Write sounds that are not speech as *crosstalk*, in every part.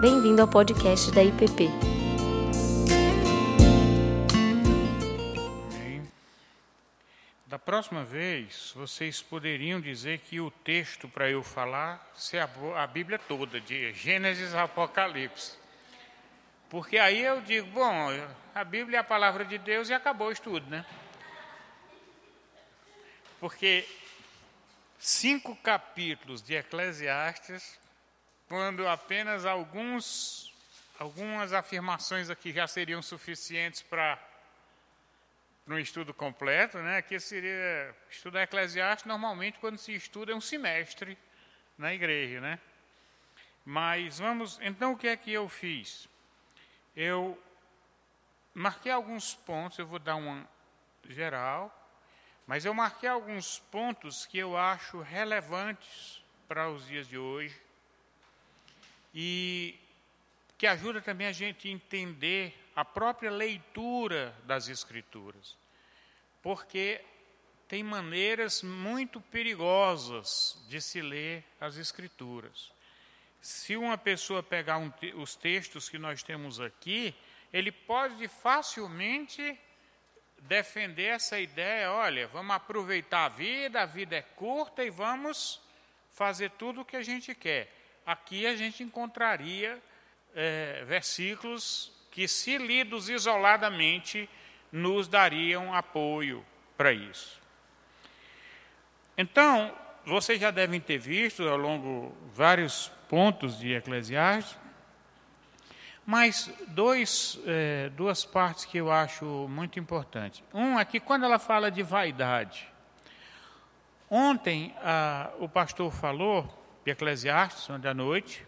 Bem-vindo ao podcast da IPP. Da próxima vez, vocês poderiam dizer que o texto para eu falar a, a Bíblia toda, de Gênesis a Apocalipse. Porque aí eu digo, bom, a Bíblia é a palavra de Deus e acabou o estudo, né? Porque cinco capítulos de Eclesiastes, quando apenas alguns, algumas afirmações aqui já seriam suficientes para um estudo completo, né? Aqui seria estudar Eclesiastes normalmente quando se estuda é um semestre na igreja, né? Mas vamos, então o que é que eu fiz? Eu marquei alguns pontos, eu vou dar uma geral, mas eu marquei alguns pontos que eu acho relevantes para os dias de hoje e que ajuda também a gente a entender a própria leitura das Escrituras, porque tem maneiras muito perigosas de se ler as Escrituras. Se uma pessoa pegar um, os textos que nós temos aqui, ele pode facilmente defender essa ideia: olha, vamos aproveitar a vida, a vida é curta e vamos fazer tudo o que a gente quer. Aqui a gente encontraria é, versículos que, se lidos isoladamente, nos dariam apoio para isso. Então, vocês já devem ter visto ao longo vários pontos de Eclesiastes, mas dois, é, duas partes que eu acho muito importantes. Um é que quando ela fala de vaidade, ontem a, o pastor falou de Eclesiastes, ontem à noite,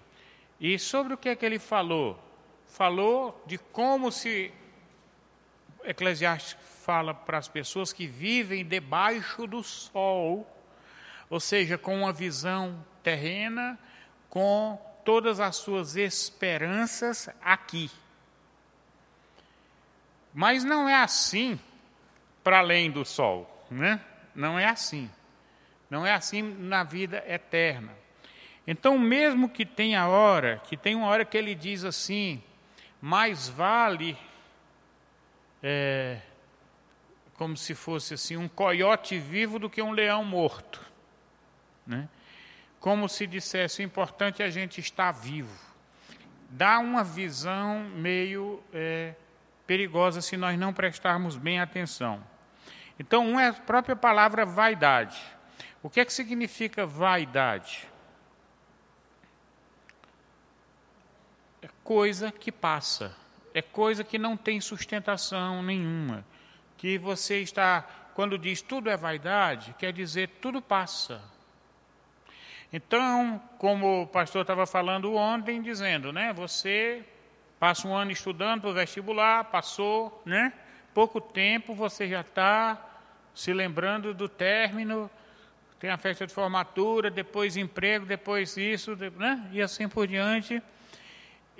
e sobre o que é que ele falou? Falou de como se Eclesiastes fala para as pessoas que vivem debaixo do sol, ou seja, com uma visão terrena, com todas as suas esperanças aqui. Mas não é assim para além do sol, né? Não é assim. Não é assim na vida eterna. Então, mesmo que tenha hora, que tem uma hora que ele diz assim, mais vale, é, como se fosse assim, um coiote vivo do que um leão morto. Né? Como se dissesse, o importante é a gente estar vivo. Dá uma visão meio é, perigosa se nós não prestarmos bem atenção. Então, uma é a própria palavra vaidade. O que é que significa vaidade? É coisa que passa, é coisa que não tem sustentação nenhuma. Que você está, quando diz tudo é vaidade, quer dizer tudo passa então, como o pastor estava falando ontem, dizendo, né, você passa um ano estudando para o vestibular, passou, né, pouco tempo, você já está se lembrando do término, tem a festa de formatura, depois emprego, depois isso, né, e assim por diante.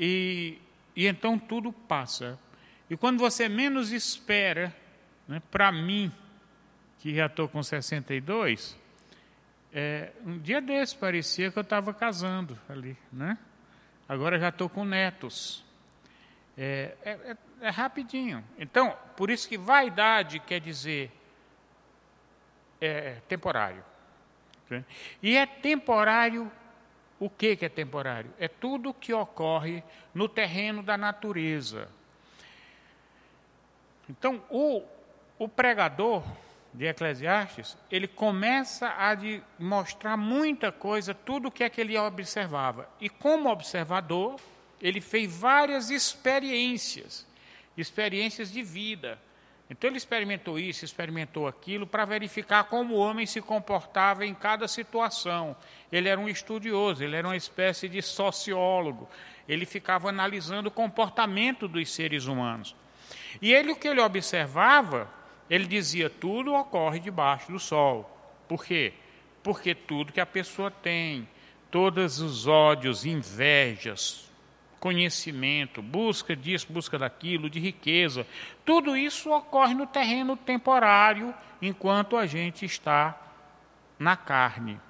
E, e então tudo passa. E quando você menos espera, né, para mim, que já estou com 62, é, um dia desse parecia que eu estava casando ali, né? Agora já estou com netos. É, é, é, é, rapidinho. Então, por isso que vaidade quer dizer é, temporário. Né? E é temporário, o que, é temporário? É tudo que ocorre no terreno da natureza. Então, o, o pregador, de Eclesiastes, ele começa a mostrar muita coisa, tudo o que é que ele observava. E como observador, ele fez várias experiências, experiências de vida. Então ele experimentou isso, experimentou aquilo, para verificar como o homem se comportava em cada situação. Ele era um estudioso, ele era uma espécie de sociólogo. Ele ficava analisando o comportamento dos seres humanos. E ele o que ele observava ele dizia: tudo ocorre debaixo do sol. Por quê? Porque tudo que a pessoa tem, todos os ódios, invejas, conhecimento, busca disso, busca daquilo, de riqueza, tudo isso ocorre no terreno temporário enquanto a gente está na carne.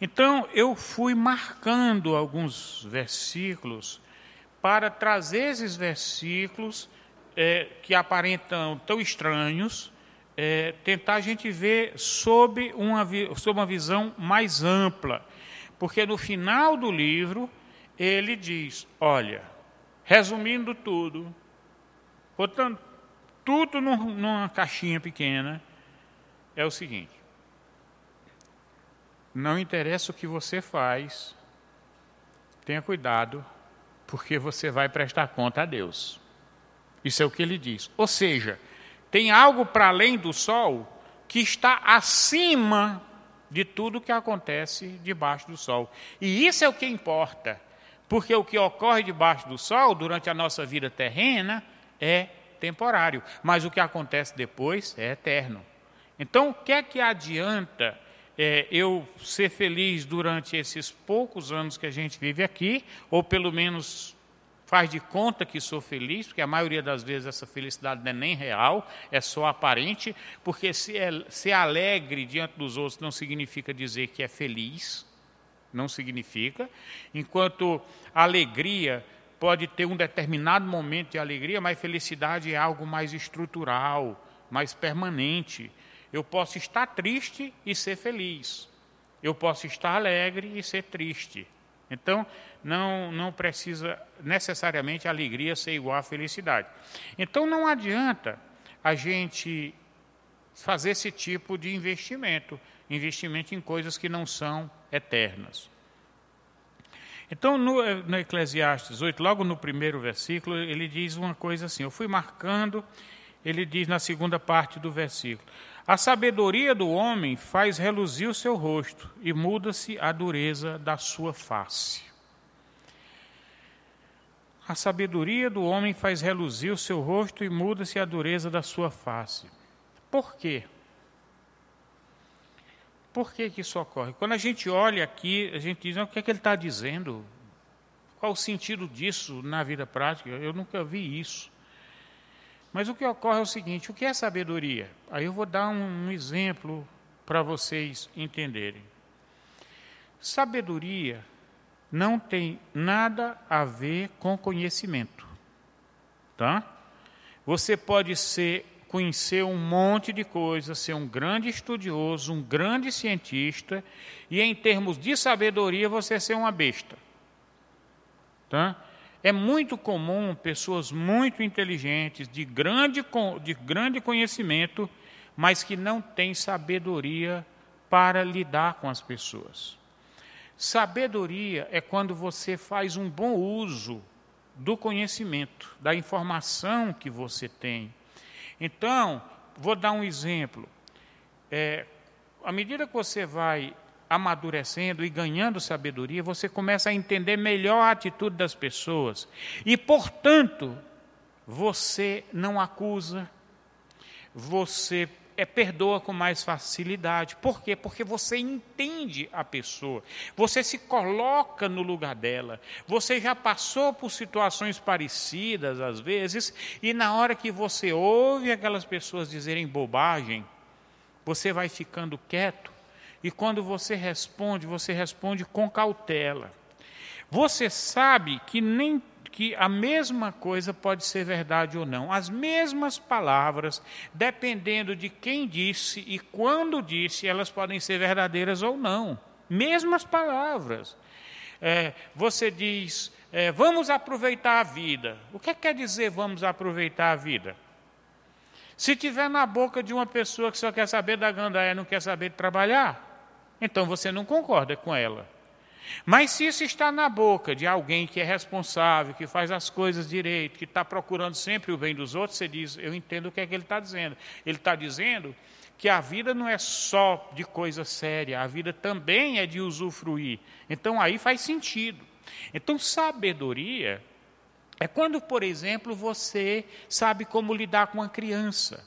Então, eu fui marcando alguns versículos para trazer esses versículos é, que aparentam tão estranhos, é, tentar a gente ver sob uma, sob uma visão mais ampla. Porque no final do livro, ele diz: olha, resumindo tudo, botando tudo numa caixinha pequena, é o seguinte: não interessa o que você faz, tenha cuidado, porque você vai prestar conta a Deus. Isso é o que ele diz. Ou seja, tem algo para além do sol que está acima de tudo que acontece debaixo do sol. E isso é o que importa, porque o que ocorre debaixo do sol durante a nossa vida terrena é temporário, mas o que acontece depois é eterno. Então, o que é que adianta é, eu ser feliz durante esses poucos anos que a gente vive aqui, ou pelo menos faz de conta que sou feliz, porque a maioria das vezes essa felicidade não é nem real, é só aparente, porque ser, é, ser alegre diante dos outros não significa dizer que é feliz, não significa, enquanto alegria pode ter um determinado momento de alegria, mas felicidade é algo mais estrutural, mais permanente. Eu posso estar triste e ser feliz. Eu posso estar alegre e ser triste. Então, não, não precisa necessariamente a alegria ser igual à felicidade. Então, não adianta a gente fazer esse tipo de investimento investimento em coisas que não são eternas. Então, no, no Eclesiastes 8, logo no primeiro versículo, ele diz uma coisa assim: Eu fui marcando, ele diz na segunda parte do versículo: a sabedoria do homem faz reluzir o seu rosto e muda-se a dureza da sua face. A sabedoria do homem faz reluzir o seu rosto e muda-se a dureza da sua face. Por quê? Por que, que isso ocorre? Quando a gente olha aqui, a gente diz, o que é que ele está dizendo? Qual o sentido disso na vida prática? Eu nunca vi isso. Mas o que ocorre é o seguinte: o que é sabedoria? Aí eu vou dar um, um exemplo para vocês entenderem. Sabedoria não tem nada a ver com conhecimento, tá? Você pode ser conhecer um monte de coisas, ser um grande estudioso, um grande cientista, e em termos de sabedoria você ser uma besta. Tá? É muito comum pessoas muito inteligentes, de grande, de grande conhecimento, mas que não têm sabedoria para lidar com as pessoas. Sabedoria é quando você faz um bom uso do conhecimento, da informação que você tem. Então, vou dar um exemplo. É, à medida que você vai amadurecendo e ganhando sabedoria, você começa a entender melhor a atitude das pessoas. E, portanto, você não acusa, você é, perdoa com mais facilidade. Por quê? Porque você entende a pessoa, você se coloca no lugar dela, você já passou por situações parecidas às vezes, e na hora que você ouve aquelas pessoas dizerem bobagem, você vai ficando quieto e quando você responde, você responde com cautela. Você sabe que nem que a mesma coisa pode ser verdade ou não. As mesmas palavras, dependendo de quem disse e quando disse, elas podem ser verdadeiras ou não. Mesmas palavras. É, você diz, é, vamos aproveitar a vida. O que, é que quer dizer vamos aproveitar a vida? Se tiver na boca de uma pessoa que só quer saber da gandaia e não quer saber de trabalhar, então você não concorda com ela. Mas se isso está na boca de alguém que é responsável, que faz as coisas direito, que está procurando sempre o bem dos outros, você diz: Eu entendo o que é que ele está dizendo. Ele está dizendo que a vida não é só de coisa séria, a vida também é de usufruir. Então aí faz sentido. Então, sabedoria é quando, por exemplo, você sabe como lidar com uma criança.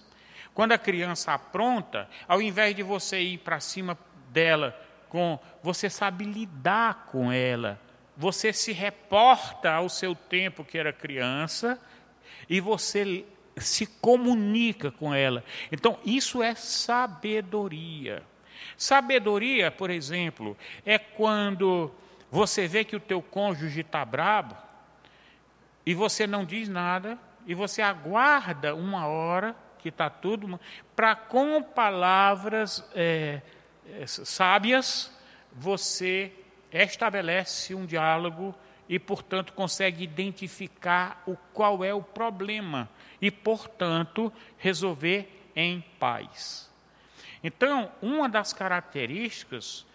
Quando a criança apronta, ao invés de você ir para cima dela, com você sabe lidar com ela. Você se reporta ao seu tempo que era criança e você se comunica com ela. Então, isso é sabedoria. Sabedoria, por exemplo, é quando você vê que o teu cônjuge está brabo e você não diz nada e você aguarda uma hora que está tudo para com palavras é, sábias você estabelece um diálogo e, portanto, consegue identificar o qual é o problema e, portanto, resolver em paz. Então, uma das características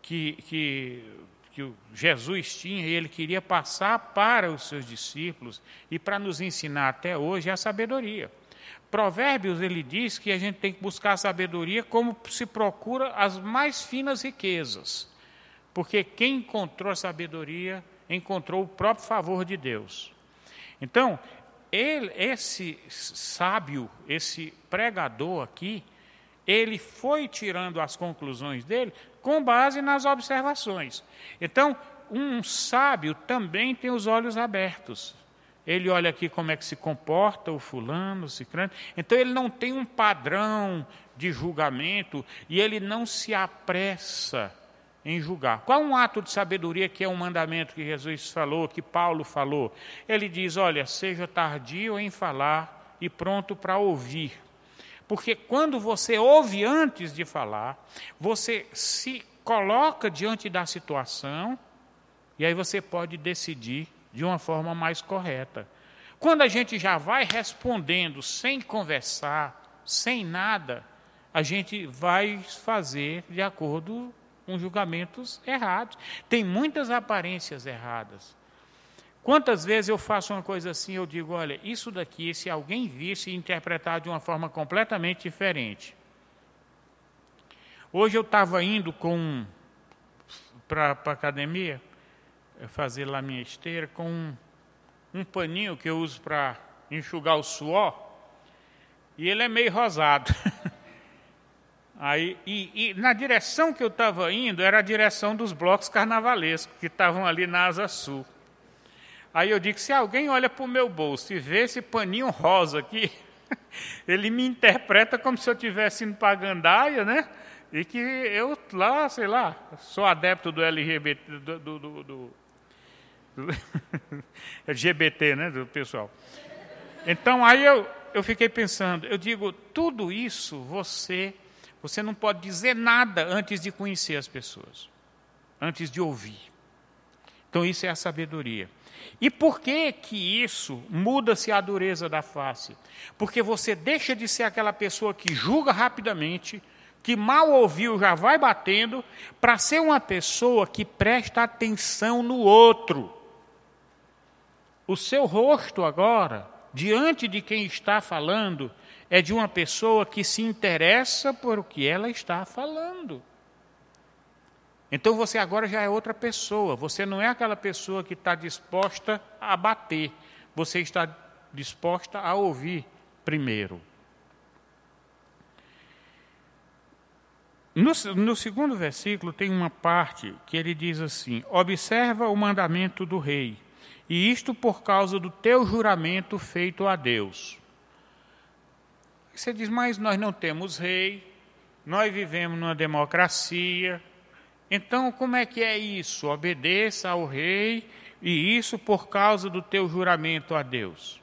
que, que, que Jesus tinha e ele queria passar para os seus discípulos e para nos ensinar até hoje é a sabedoria. Provérbios ele diz que a gente tem que buscar a sabedoria como se procura as mais finas riquezas. Porque quem encontrou a sabedoria encontrou o próprio favor de Deus. Então, ele, esse sábio, esse pregador aqui, ele foi tirando as conclusões dele com base nas observações. Então, um sábio também tem os olhos abertos. Ele olha aqui como é que se comporta o fulano, o ciclano. Então, ele não tem um padrão de julgamento e ele não se apressa em julgar. Qual um ato de sabedoria que é um mandamento que Jesus falou, que Paulo falou? Ele diz: olha, seja tardio em falar e pronto para ouvir. Porque quando você ouve antes de falar, você se coloca diante da situação e aí você pode decidir de uma forma mais correta. Quando a gente já vai respondendo sem conversar, sem nada, a gente vai fazer de acordo com julgamentos errados. Tem muitas aparências erradas. Quantas vezes eu faço uma coisa assim, eu digo, olha, isso daqui, se alguém visse e interpretar de uma forma completamente diferente. Hoje eu estava indo com para a academia, fazer lá minha esteira, com um, um paninho que eu uso para enxugar o suor, e ele é meio rosado. *laughs* Aí, e, e, na direção que eu estava indo era a direção dos blocos carnavalescos, que estavam ali na Asa Sul. Aí eu digo, se alguém olha para o meu bolso e vê esse paninho rosa aqui, *laughs* ele me interpreta como se eu estivesse indo para a gandaia, né? E que eu lá, sei lá, sou adepto do LGBT, do, do, do, *laughs* LGBT, né, do pessoal. Então aí eu, eu fiquei pensando, eu digo, tudo isso você você não pode dizer nada antes de conhecer as pessoas, antes de ouvir. Então, isso é a sabedoria. E por que que isso muda-se a dureza da face? Porque você deixa de ser aquela pessoa que julga rapidamente, que mal ouviu já vai batendo, para ser uma pessoa que presta atenção no outro. O seu rosto agora, diante de quem está falando, é de uma pessoa que se interessa por o que ela está falando. Então você agora já é outra pessoa, você não é aquela pessoa que está disposta a bater, você está disposta a ouvir primeiro. No, no, segundo versículo tem uma parte que ele diz assim: Observa o mandamento do rei, e isto por causa do teu juramento feito a Deus. Você diz, mas nós não temos rei, nós vivemos numa democracia. Então, como é que é isso? Obedeça ao rei, e isso por causa do teu juramento a Deus.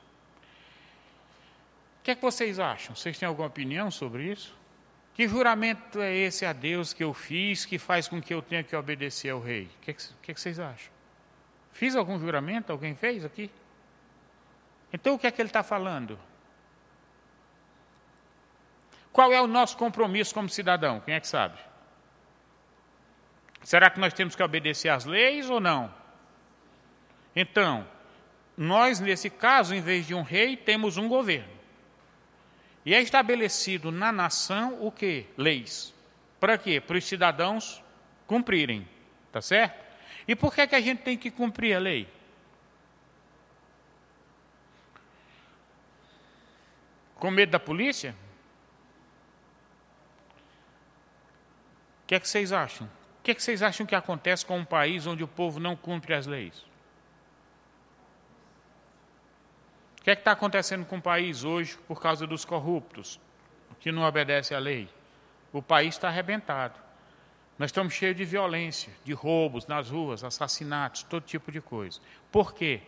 O que é que vocês acham? Vocês têm alguma opinião sobre isso? Que juramento é esse a Deus que eu fiz que faz com que eu tenha que obedecer ao rei? O que, é que, que, é que vocês acham? Fiz algum juramento? Alguém fez aqui? Então o que é que ele está falando? Qual é o nosso compromisso como cidadão? Quem é que sabe? Será que nós temos que obedecer às leis ou não? Então, nós, nesse caso, em vez de um rei, temos um governo. E é estabelecido na nação o que? Leis. Para quê? Para os cidadãos cumprirem. Tá certo? E por que, é que a gente tem que cumprir a lei? Com medo da polícia? O que é que vocês acham? O que é que vocês acham que acontece com um país onde o povo não cumpre as leis? O que é que está acontecendo com o país hoje por causa dos corruptos, que não obedecem à lei? O país está arrebentado. Nós estamos cheios de violência, de roubos nas ruas, assassinatos, todo tipo de coisa. Por quê?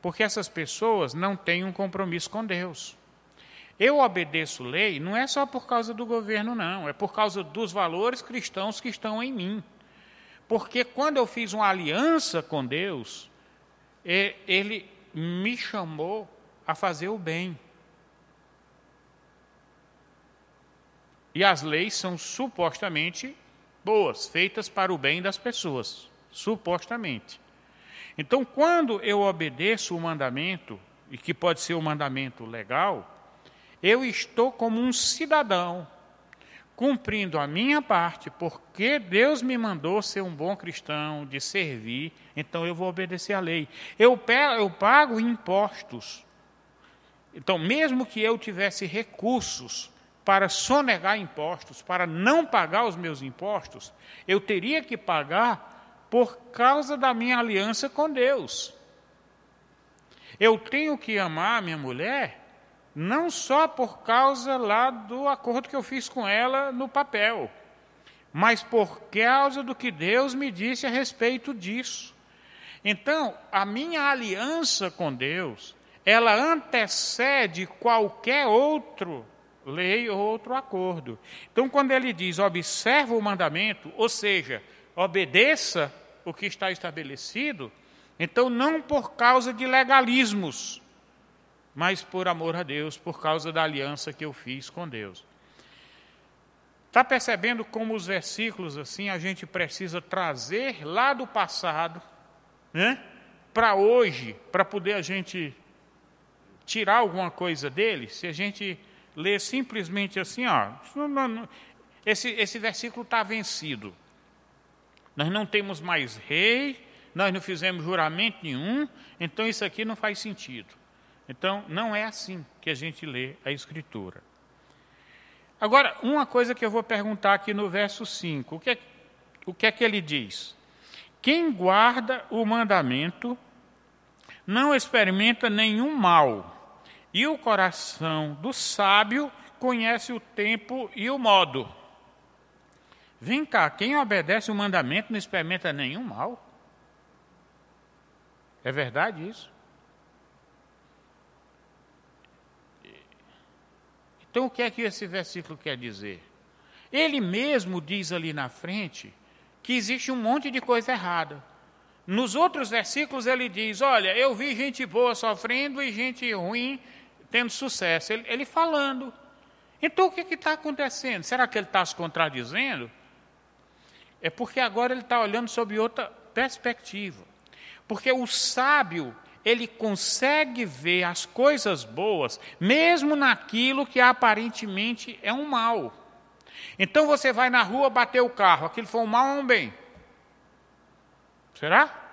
Porque essas pessoas não têm um compromisso com Deus. Eu obedeço lei não é só por causa do governo, não, é por causa dos valores cristãos que estão em mim. Porque quando eu fiz uma aliança com Deus, ele me chamou a fazer o bem. E as leis são supostamente boas, feitas para o bem das pessoas, supostamente. Então, quando eu obedeço o mandamento, e que pode ser um mandamento legal, eu estou como um cidadão, cumprindo a minha parte, porque Deus me mandou ser um bom cristão, de servir, então eu vou obedecer à lei. Eu, eu pago impostos. Então, mesmo que eu tivesse recursos para sonegar impostos, para não pagar os meus impostos, eu teria que pagar por causa da minha aliança com Deus. Eu tenho que amar a minha mulher não só por causa lá do acordo que eu fiz com ela no papel, mas por causa do que Deus me disse a respeito disso. Então, a minha aliança com Deus, ela antecede qualquer outro lei ou outro acordo. Então, quando ele diz observa o mandamento, ou seja, obedeça o que está estabelecido, então não por causa de legalismos, mas por amor a Deus, por causa da aliança que eu fiz com Deus. Está percebendo como os versículos assim a gente precisa trazer lá do passado, né, para hoje, para poder a gente tirar alguma coisa dele? Se a gente ler simplesmente assim, ó, esse, esse versículo está vencido. Nós não temos mais rei, nós não fizemos juramento nenhum, então isso aqui não faz sentido. Então, não é assim que a gente lê a Escritura. Agora, uma coisa que eu vou perguntar aqui no verso 5: o que é, o que, é que ele diz? Quem guarda o mandamento não experimenta nenhum mal, e o coração do sábio conhece o tempo e o modo. Vem cá, quem obedece o mandamento não experimenta nenhum mal? É verdade isso? Então, o que é que esse versículo quer dizer? Ele mesmo diz ali na frente que existe um monte de coisa errada. Nos outros versículos ele diz: Olha, eu vi gente boa sofrendo e gente ruim tendo sucesso. Ele, ele falando. Então o que está acontecendo? Será que ele está se contradizendo? É porque agora ele está olhando sob outra perspectiva. Porque o sábio, ele consegue ver as coisas boas, mesmo naquilo que aparentemente é um mal. Então você vai na rua bater o carro, aquilo foi um mal ou um bem? Será?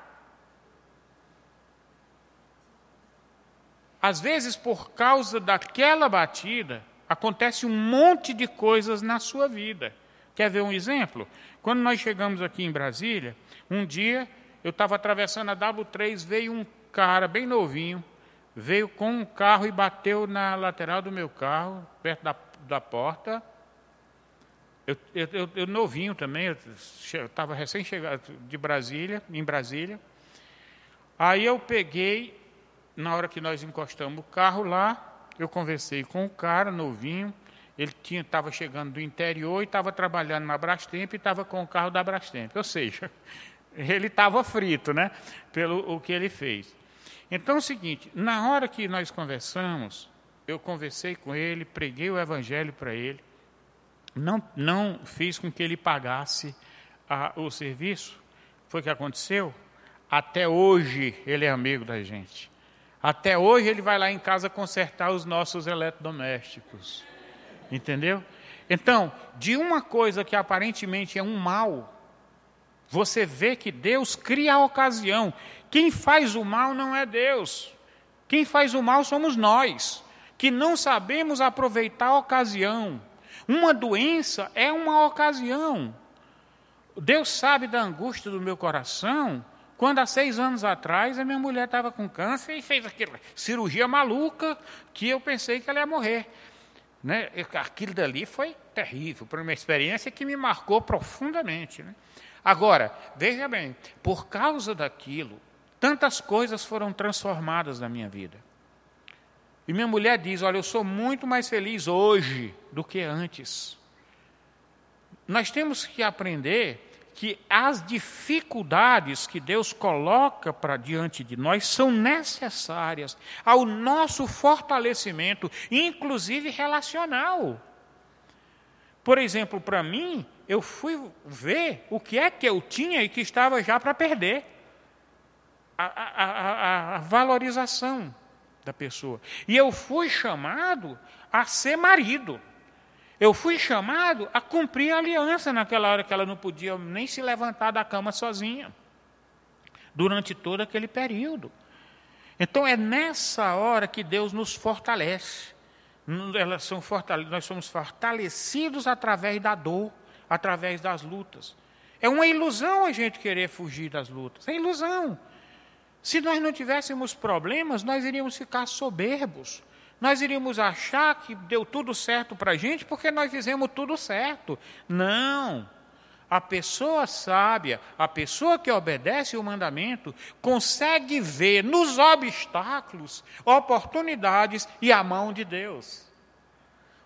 Às vezes, por causa daquela batida, acontece um monte de coisas na sua vida. Quer ver um exemplo? Quando nós chegamos aqui em Brasília, um dia eu estava atravessando a W3, veio um cara bem novinho, veio com um carro e bateu na lateral do meu carro, perto da, da porta. Eu, eu, eu novinho também, eu estava recém-chegado de Brasília, em Brasília. Aí eu peguei, na hora que nós encostamos o carro lá, eu conversei com o cara, novinho, ele estava chegando do interior e estava trabalhando na Brastemp e estava com o carro da Brastemp. Ou seja, *laughs* ele estava frito, né? Pelo o que ele fez. Então é o seguinte: na hora que nós conversamos, eu conversei com ele, preguei o evangelho para ele, não, não fiz com que ele pagasse a, o serviço. Foi o que aconteceu? Até hoje ele é amigo da gente. Até hoje ele vai lá em casa consertar os nossos eletrodomésticos. Entendeu? Então, de uma coisa que aparentemente é um mal, você vê que Deus cria a ocasião. Quem faz o mal não é Deus. Quem faz o mal somos nós, que não sabemos aproveitar a ocasião. Uma doença é uma ocasião. Deus sabe da angústia do meu coração quando há seis anos atrás a minha mulher estava com câncer e fez aquela cirurgia maluca que eu pensei que ela ia morrer. Né? Aquilo dali foi terrível, foi uma experiência que me marcou profundamente. Né? Agora, veja bem, por causa daquilo, tantas coisas foram transformadas na minha vida. E minha mulher diz: Olha, eu sou muito mais feliz hoje do que antes. Nós temos que aprender que as dificuldades que Deus coloca para diante de nós são necessárias ao nosso fortalecimento, inclusive relacional. Por exemplo, para mim, eu fui ver o que é que eu tinha e que estava já para perder. A, a, a, a, valorização da pessoa. E eu fui chamado a ser marido. Eu fui chamado a cumprir a aliança naquela hora que ela não podia nem se levantar da cama sozinha, durante todo aquele período. Então é nessa hora que Deus nos fortalece. Nós somos fortalecidos através da dor, através das lutas. É uma ilusão a gente querer fugir das lutas. É ilusão. Se nós não tivéssemos problemas, nós iríamos ficar soberbos nós iríamos achar que deu tudo certo para a gente porque nós fizemos tudo certo. Não. A pessoa sábia, a pessoa que obedece o mandamento, consegue ver nos obstáculos oportunidades e a mão de Deus.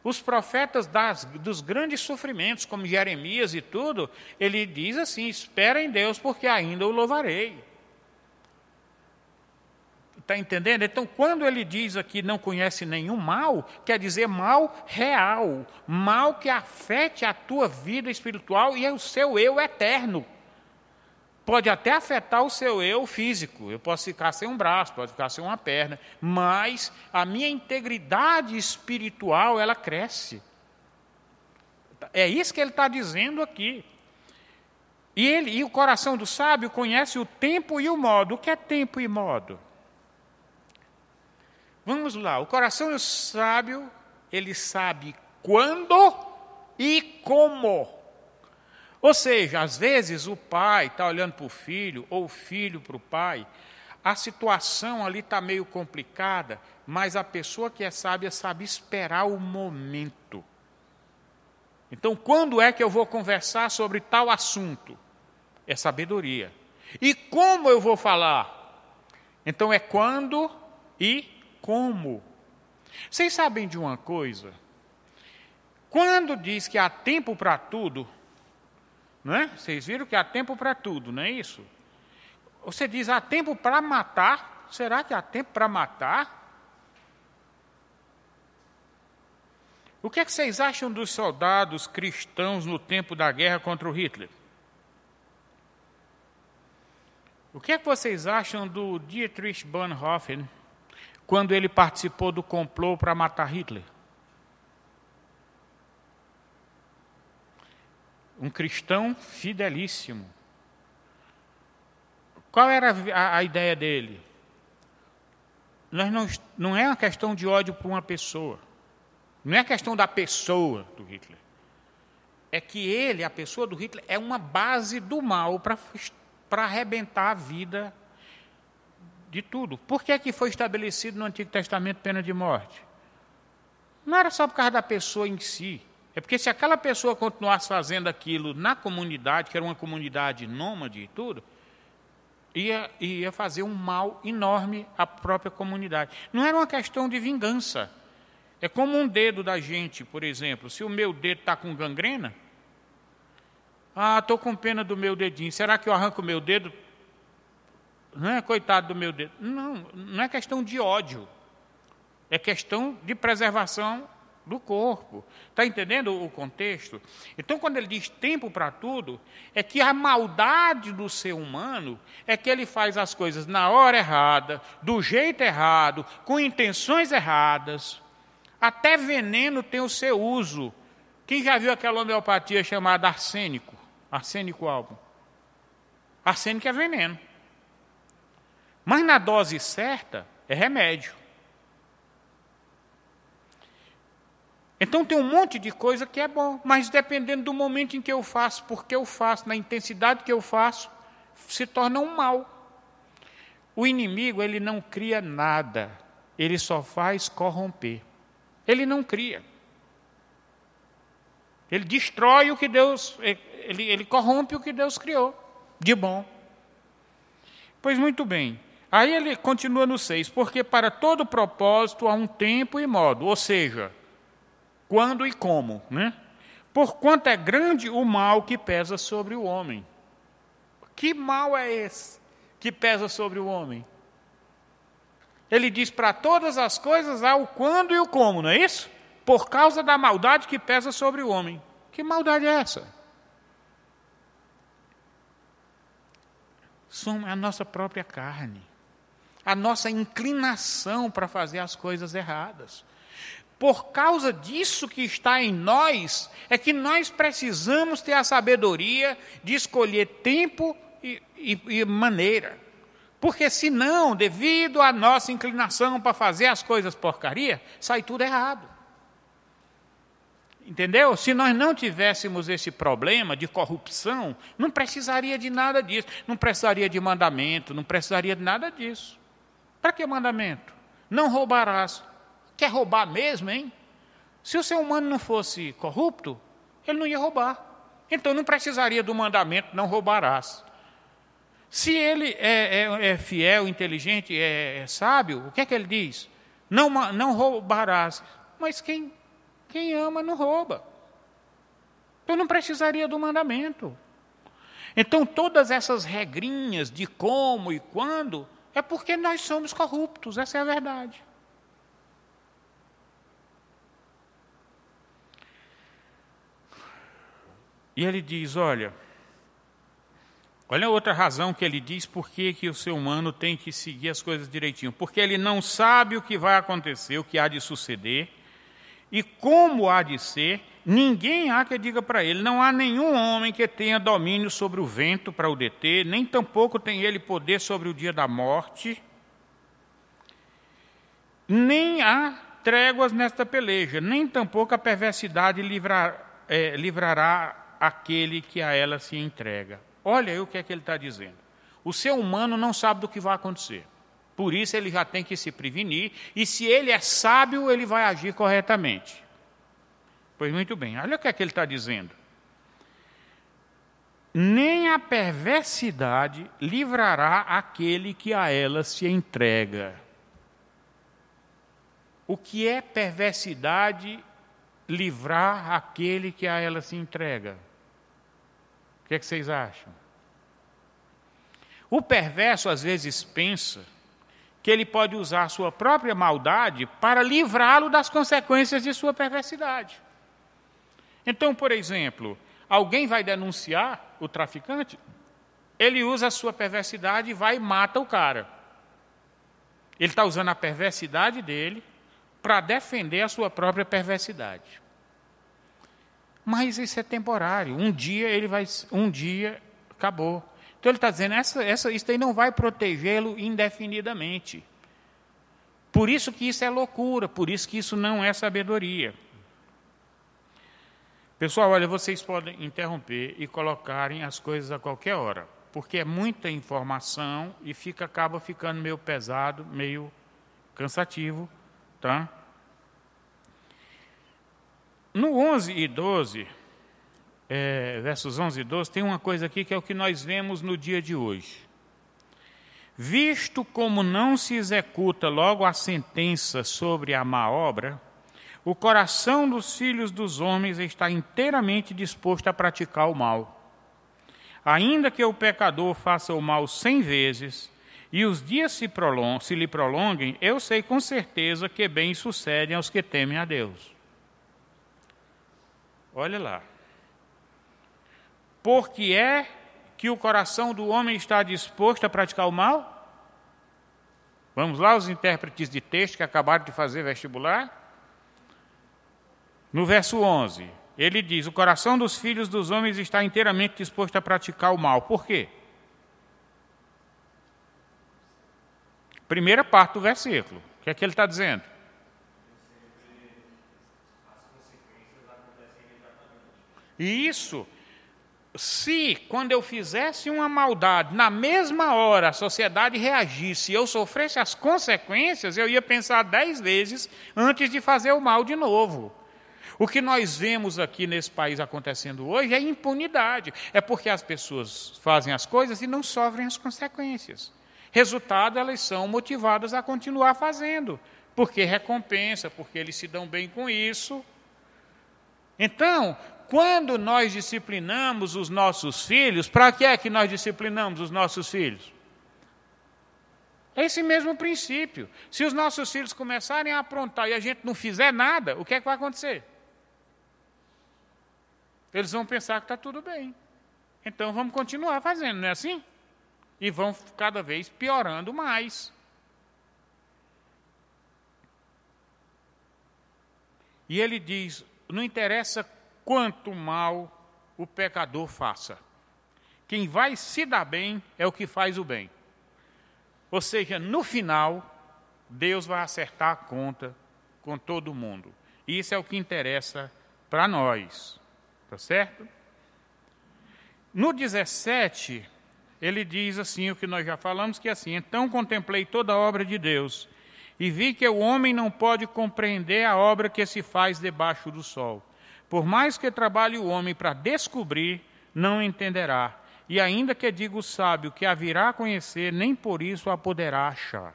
Os profetas das, dos grandes sofrimentos, como Jeremias e tudo, ele diz assim: espera em Deus, porque ainda o louvarei. Está entendendo? Então, quando ele diz aqui não conhece nenhum mal, quer dizer mal real, mal que afete a tua vida espiritual e o seu eu eterno. Pode até afetar o seu eu físico, eu posso ficar sem um braço, pode ficar sem uma perna, mas a minha integridade espiritual, ela cresce. É isso que ele está dizendo aqui. E, ele, e o coração do sábio conhece o tempo e o modo. O que é tempo e modo? Vamos lá, o coração do sábio, ele sabe quando e como. Ou seja, às vezes o pai está olhando para o filho, ou o filho para o pai, a situação ali está meio complicada, mas a pessoa que é sábia sabe esperar o momento. Então, quando é que eu vou conversar sobre tal assunto? É sabedoria. E como eu vou falar? Então, é quando e como. Vocês sabem de uma coisa? Quando diz que há tempo para tudo, não é? Vocês viram que há tempo para tudo, não é isso? Você diz há tempo para matar, será que há tempo para matar? O que, é que vocês acham dos soldados cristãos no tempo da guerra contra o Hitler? O que é que vocês acham do Dietrich Bonhoeffer quando ele participou do complô para matar Hitler. Um cristão fidelíssimo. Qual era a, a ideia dele? Nós não, não é uma questão de ódio por uma pessoa. Não é questão da pessoa do Hitler. É que ele, a pessoa do Hitler, é uma base do mal para arrebentar a vida de tudo. Por que, é que foi estabelecido no Antigo Testamento pena de morte? Não era só por causa da pessoa em si. É porque se aquela pessoa continuasse fazendo aquilo na comunidade, que era uma comunidade nômade e tudo, ia, ia fazer um mal enorme à própria comunidade. Não era uma questão de vingança. É como um dedo da gente, por exemplo. Se o meu dedo está com gangrena, ah, estou com pena do meu dedinho. Será que eu arranco o meu dedo não é coitado do meu dedo. Não, não é questão de ódio. É questão de preservação do corpo. Está entendendo o contexto? Então, quando ele diz tempo para tudo, é que a maldade do ser humano é que ele faz as coisas na hora errada, do jeito errado, com intenções erradas. Até veneno tem o seu uso. Quem já viu aquela homeopatia chamada arsênico? Arsênico algo. Arsênico é veneno. Mas na dose certa é remédio. Então tem um monte de coisa que é bom, mas dependendo do momento em que eu faço, porque eu faço, na intensidade que eu faço, se torna um mal. O inimigo, ele não cria nada, ele só faz corromper. Ele não cria. Ele destrói o que Deus, ele, ele corrompe o que Deus criou de bom. Pois muito bem. Aí ele continua no 6, porque para todo propósito há um tempo e modo, ou seja, quando e como, né? Porquanto é grande o mal que pesa sobre o homem. Que mal é esse que pesa sobre o homem? Ele diz para todas as coisas há o quando e o como, não é isso? Por causa da maldade que pesa sobre o homem. Que maldade é essa? Somos a nossa própria carne, a nossa inclinação para fazer as coisas erradas. Por causa disso que está em nós, é que nós precisamos ter a sabedoria de escolher tempo e, e, e maneira. Porque senão, devido à nossa inclinação para fazer as coisas porcaria, sai tudo errado. Entendeu? Se nós não tivéssemos esse problema de corrupção, não precisaria de nada disso. Não precisaria de mandamento, não precisaria de nada disso. Para que mandamento? Não roubarás. Quer roubar mesmo, hein? Se o ser humano não fosse corrupto, ele não ia roubar. Então não precisaria do mandamento, não roubarás. Se ele é, é, é fiel, inteligente, é, é, sábio, o que é que ele diz? Não, não roubarás. Mas quem, quem ama não rouba. Então não precisaria do mandamento. Então todas essas regrinhas de como e quando é porque nós somos corruptos, essa é a verdade. E ele diz: olha. Olha outra razão que ele diz por que, que o ser humano tem que seguir as coisas direitinho. Porque ele não sabe o que vai acontecer, o que há de suceder, e como há de ser, ninguém há que diga para ele. Não há nenhum homem que tenha domínio sobre o vento para o deter, nem tampouco tem ele poder sobre o dia da morte, nem há tréguas nesta peleja, nem tampouco a perversidade livrar, é, livrará aquele que a ela se entrega. Olha aí o que é que ele está dizendo. O ser humano não sabe do que vai acontecer. Por isso ele já tem que se prevenir, e se ele é sábio, ele vai agir corretamente. Pois muito bem, olha o que é que ele está dizendo. Nem a perversidade livrará aquele que a ela se entrega. O que é perversidade livrar aquele que a ela se entrega? O que, é que vocês acham? O perverso às vezes pensa que ele pode usar sua própria maldade para livrá-lo das consequências de sua perversidade. Então, por exemplo, alguém vai denunciar o traficante, ele usa a sua perversidade e vai e mata o cara. Ele está usando a perversidade dele para defender a sua própria perversidade. Mas isso é temporário. Um dia ele vai, um dia acabou. Então ele está dizendo, essa, essa, isso aí não vai protegê-lo indefinidamente. Por isso que isso é loucura, por isso que isso não é sabedoria. Pessoal, olha, vocês podem interromper e colocarem as coisas a qualquer hora, porque é muita informação e fica acaba ficando meio pesado, meio cansativo, tá? No 11 e 12, é, versos 11 e 12, tem uma coisa aqui que é o que nós vemos no dia de hoje. Visto como não se executa logo a sentença sobre a má obra, o coração dos filhos dos homens está inteiramente disposto a praticar o mal. Ainda que o pecador faça o mal cem vezes e os dias se, prolong, se lhe prolonguem, eu sei com certeza que bem sucedem aos que temem a Deus. Olha lá. Porque é que o coração do homem está disposto a praticar o mal? Vamos lá, os intérpretes de texto que acabaram de fazer vestibular? No verso 11, ele diz: O coração dos filhos dos homens está inteiramente disposto a praticar o mal. Por quê? Primeira parte do versículo. O que é que ele está dizendo? E isso, se quando eu fizesse uma maldade, na mesma hora a sociedade reagisse e eu sofresse as consequências, eu ia pensar dez vezes antes de fazer o mal de novo. O que nós vemos aqui nesse país acontecendo hoje é impunidade. É porque as pessoas fazem as coisas e não sofrem as consequências. Resultado, elas são motivadas a continuar fazendo, porque recompensa, porque eles se dão bem com isso. Então, quando nós disciplinamos os nossos filhos, para que é que nós disciplinamos os nossos filhos? É esse mesmo princípio. Se os nossos filhos começarem a aprontar e a gente não fizer nada, o que é que vai acontecer? Eles vão pensar que está tudo bem. Então vamos continuar fazendo, não é assim? E vão cada vez piorando mais. E ele diz: não interessa quanto mal o pecador faça. Quem vai se dar bem é o que faz o bem. Ou seja, no final, Deus vai acertar a conta com todo mundo. Isso é o que interessa para nós. Tá certo? No 17, ele diz assim, o que nós já falamos, que é assim: Então contemplei toda a obra de Deus e vi que o homem não pode compreender a obra que se faz debaixo do sol. Por mais que trabalhe o homem para descobrir, não entenderá e ainda que diga o sábio que a virá a conhecer, nem por isso a poderá achar.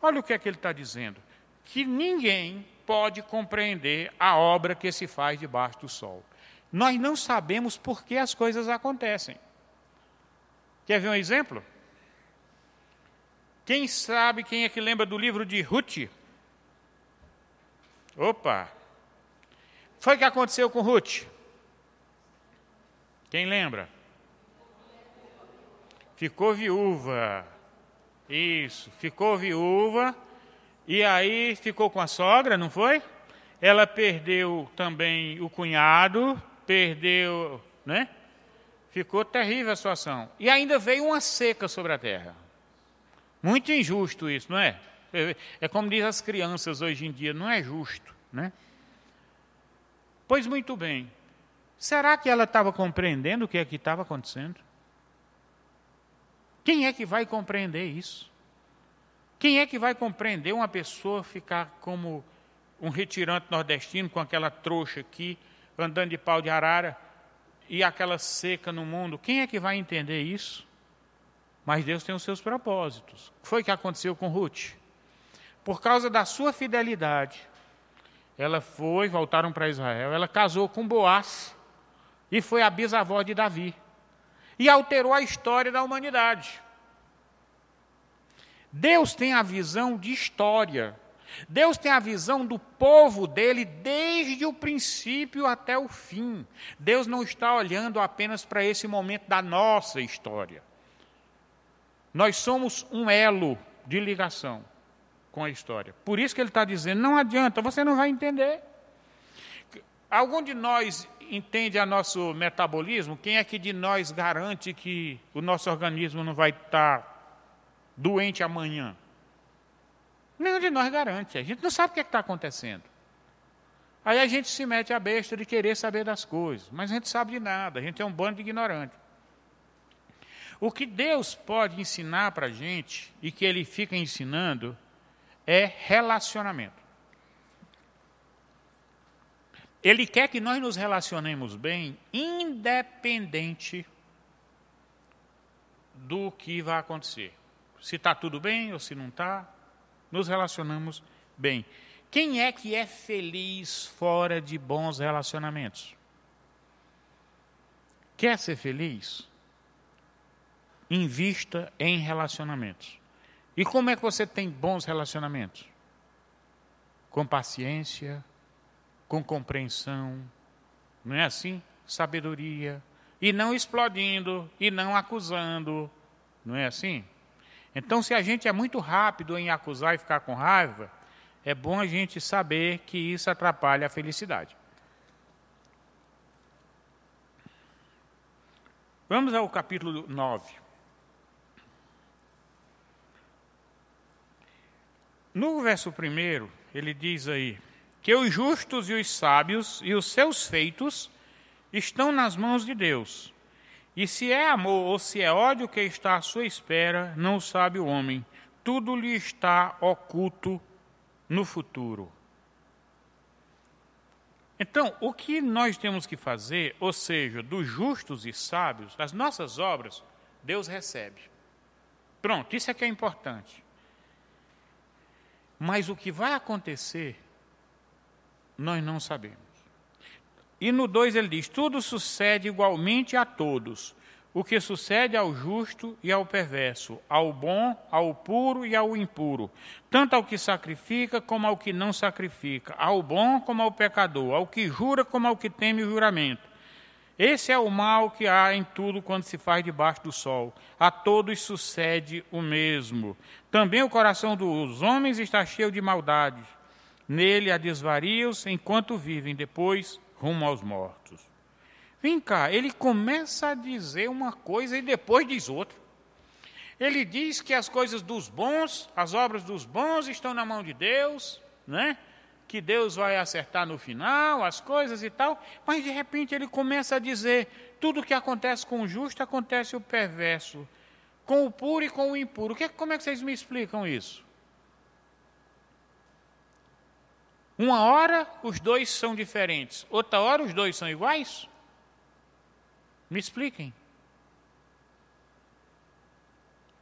Olha o que é que ele está dizendo: que ninguém pode compreender a obra que se faz debaixo do sol. Nós não sabemos por que as coisas acontecem. Quer ver um exemplo? Quem sabe, quem é que lembra do livro de Ruth? Opa! Foi o que aconteceu com Ruth? Quem lembra? ficou viúva. Isso, ficou viúva e aí ficou com a sogra, não foi? Ela perdeu também o cunhado, perdeu, né? Ficou terrível a situação. E ainda veio uma seca sobre a terra. Muito injusto isso, não é? É como diz as crianças hoje em dia, não é justo, né? Pois muito bem. Será que ela estava compreendendo o que é que estava acontecendo? Quem é que vai compreender isso? Quem é que vai compreender uma pessoa ficar como um retirante nordestino com aquela trouxa aqui, andando de pau de arara e aquela seca no mundo? Quem é que vai entender isso? Mas Deus tem os seus propósitos. O foi que aconteceu com Ruth? Por causa da sua fidelidade, ela foi, voltaram para Israel, ela casou com Boaz e foi a bisavó de Davi e alterou a história da humanidade. Deus tem a visão de história. Deus tem a visão do povo dele desde o princípio até o fim. Deus não está olhando apenas para esse momento da nossa história. Nós somos um elo de ligação com a história. Por isso que ele está dizendo: não adianta, você não vai entender. Algum de nós entende a nosso metabolismo? Quem é que de nós garante que o nosso organismo não vai estar doente amanhã? Nenhum de nós garante. A gente não sabe o que é está acontecendo. Aí a gente se mete a besta de querer saber das coisas, mas a gente sabe de nada, a gente é um bando de ignorante. O que Deus pode ensinar para a gente e que Ele fica ensinando é relacionamento. Ele quer que nós nos relacionemos bem, independente do que vai acontecer. Se está tudo bem ou se não está, nos relacionamos bem. Quem é que é feliz fora de bons relacionamentos? Quer ser feliz? Invista em relacionamentos. E como é que você tem bons relacionamentos? Com paciência, com compreensão, não é assim? Sabedoria, e não explodindo, e não acusando, não é assim? Então, se a gente é muito rápido em acusar e ficar com raiva, é bom a gente saber que isso atrapalha a felicidade. Vamos ao capítulo 9. No verso 1, ele diz aí: que os justos e os sábios e os seus feitos estão nas mãos de Deus. E se é amor ou se é ódio que está à sua espera, não sabe o homem. Tudo lhe está oculto no futuro. Então, o que nós temos que fazer, ou seja, dos justos e sábios, as nossas obras, Deus recebe. Pronto, isso é que é importante. Mas o que vai acontecer, nós não sabemos. E no 2 ele diz: tudo sucede igualmente a todos, o que sucede ao justo e ao perverso, ao bom, ao puro e ao impuro, tanto ao que sacrifica como ao que não sacrifica, ao bom como ao pecador, ao que jura como ao que teme o juramento. Esse é o mal que há em tudo quando se faz debaixo do sol. A todos sucede o mesmo. Também o coração dos homens está cheio de maldades. Nele há desvarios enquanto vivem, depois rumo aos mortos. Vem cá, ele começa a dizer uma coisa e depois diz outra. Ele diz que as coisas dos bons, as obras dos bons estão na mão de Deus, né? que Deus vai acertar no final, as coisas e tal, mas de repente ele começa a dizer: tudo que acontece com o justo acontece o perverso, com o puro e com o impuro. Que, como é que vocês me explicam isso? Uma hora os dois são diferentes, outra hora os dois são iguais? Me expliquem.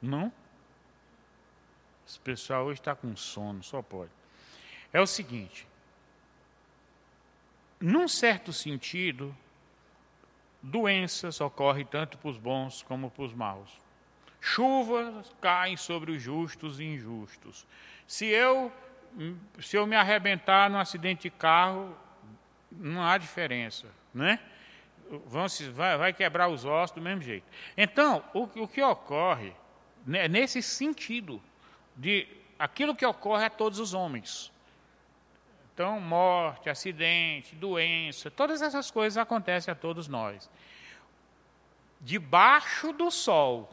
Não? Esse pessoal hoje está com sono, só pode. É o seguinte: num certo sentido, doenças ocorrem tanto para os bons como para os maus. Chuvas caem sobre os justos e injustos. Se eu, se eu me arrebentar num acidente de carro, não há diferença, né? vão se, vai, vai, quebrar os ossos do mesmo jeito. Então, o, o que ocorre, né, nesse sentido, de aquilo que ocorre a todos os homens. Então, morte, acidente, doença, todas essas coisas acontecem a todos nós. Debaixo do sol.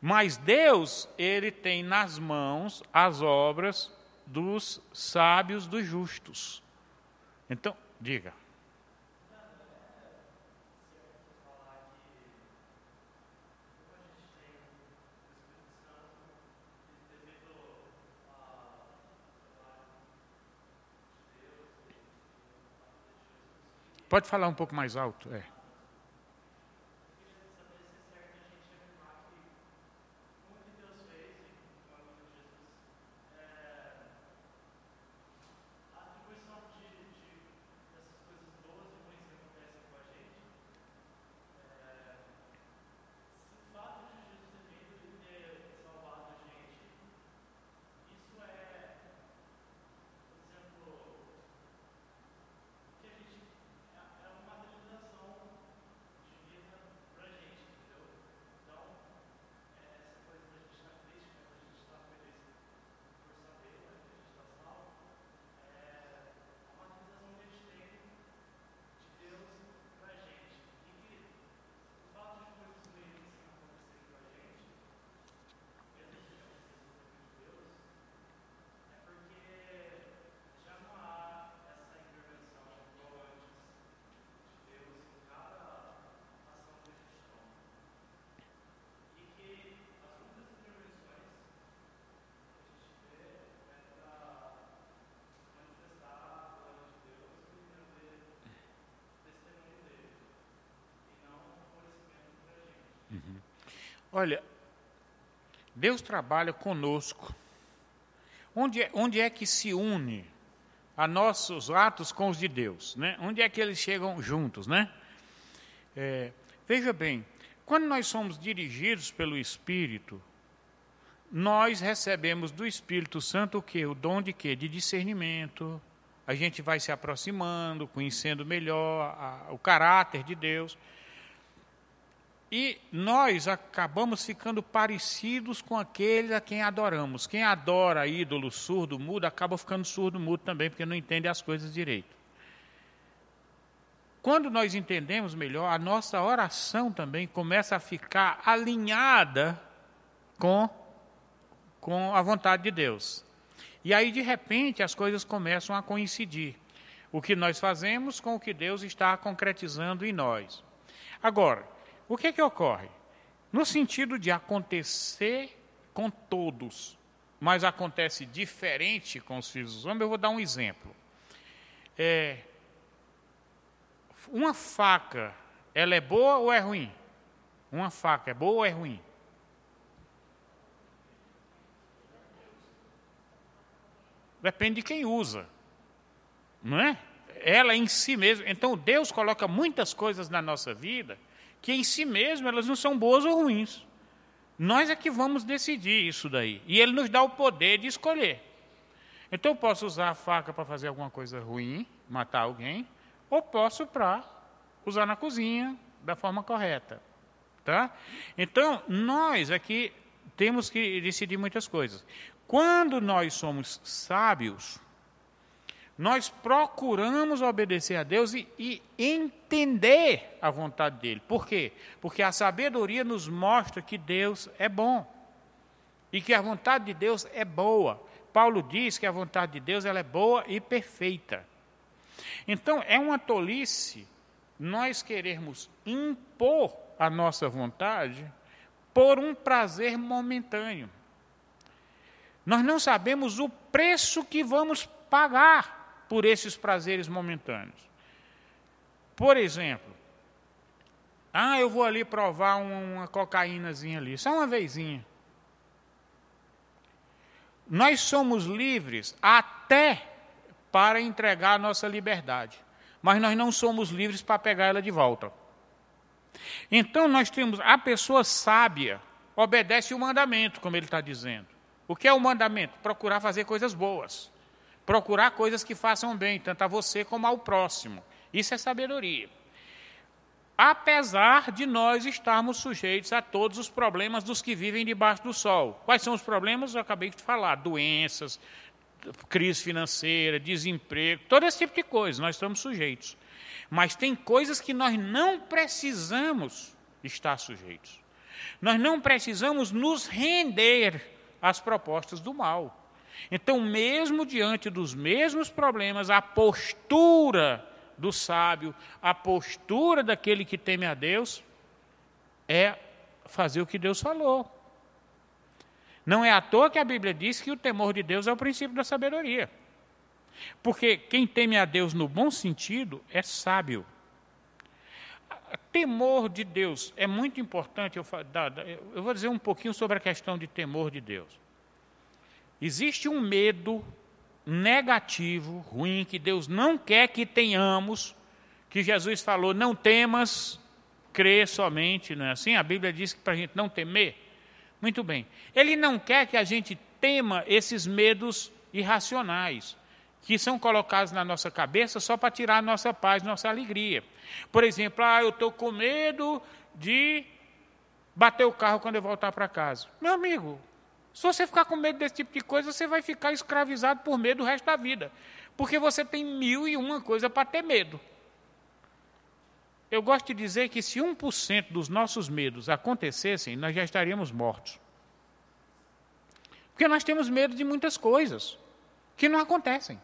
Mas Deus, Ele tem nas mãos as obras dos sábios, dos justos. Então, diga. Pode falar um pouco mais alto? É. Olha, Deus trabalha conosco. Onde é, onde é que se une a nossos atos com os de Deus? Né? Onde é que eles chegam juntos? Né? É, veja bem, quando nós somos dirigidos pelo Espírito, nós recebemos do Espírito Santo o que? O dom de quê? De discernimento. A gente vai se aproximando, conhecendo melhor a, o caráter de Deus. E nós acabamos ficando parecidos com aqueles a quem adoramos. Quem adora ídolo surdo, mudo, acaba ficando surdo, mudo também, porque não entende as coisas direito. Quando nós entendemos melhor, a nossa oração também começa a ficar alinhada com, com a vontade de Deus. E aí, de repente, as coisas começam a coincidir. O que nós fazemos com o que Deus está concretizando em nós. Agora, o que, que ocorre? No sentido de acontecer com todos, mas acontece diferente com os filhos dos homens, eu vou dar um exemplo. é, uma faca, ela é boa ou é ruim? Uma faca é boa ou é ruim? Depende de quem usa. Não é? Ela em si mesma. Então Deus coloca muitas coisas na nossa vida que em si mesmo elas não são boas ou ruins. Nós é que vamos decidir isso daí. E Ele nos dá o poder de escolher. Então eu posso usar a faca para fazer alguma coisa ruim, matar alguém, ou posso para usar na cozinha da forma correta. Tá? Então, nós aqui temos que decidir muitas coisas. Quando nós somos sábios, nós procuramos obedecer a Deus e, e, entender a vontade dele. Por quê? Porque a sabedoria nos mostra que Deus é bom e que a vontade de Deus é boa. Paulo diz que a vontade de Deus ela é boa e perfeita. Então, é uma tolice nós querermos impor a nossa vontade por um prazer momentâneo. Nós não sabemos o preço que vamos pagar por esses prazeres momentâneos. Por exemplo, ah, eu vou ali provar uma cocaínazinha ali, só uma vezinha. Nós somos livres até para entregar a nossa liberdade, mas nós não somos livres para pegar ela de volta. Então nós temos a pessoa sábia obedece o mandamento, como ele está dizendo. O que é o mandamento? Procurar fazer coisas boas. Procurar coisas que façam bem, tanto a você como ao próximo. Isso é sabedoria. Apesar de nós estarmos sujeitos a todos os problemas dos que vivem debaixo do sol. Quais são os problemas? Eu acabei de falar: doenças, crise financeira, desemprego, todo esse tipo de coisa, nós estamos sujeitos. Mas tem coisas que nós não precisamos estar sujeitos. Nós não precisamos nos render as propostas do mal. Então, mesmo diante dos mesmos problemas, a postura do sábio, a postura daquele que teme a Deus, é fazer o que Deus falou. Não é à toa que a Bíblia diz que o temor de Deus é o princípio da sabedoria. Porque quem teme a Deus no bom sentido é sábio. Temor de Deus é muito importante. Eu, vou dizer um pouquinho sobre a questão de temor de Deus. Existe um medo negativo, ruim, que Deus não quer que tenhamos, que Jesus falou: não temas, crê somente, não é assim? A Bíblia diz que para a gente não temer. Muito bem. Ele não quer que a gente tema esses medos irracionais que são colocados na nossa cabeça só para tirar nossa paz, nossa alegria. Por exemplo, ah, eu estou com medo de bater o carro quando eu voltar para casa. Meu amigo, se você ficar com medo desse tipo de coisa, você vai ficar escravizado por medo o resto da vida. Porque você tem mil e uma coisa para ter medo. Eu gosto de dizer que se 1% dos nossos medos acontecessem, nós já estaríamos mortos. Porque nós temos medo de muitas coisas que não acontecem.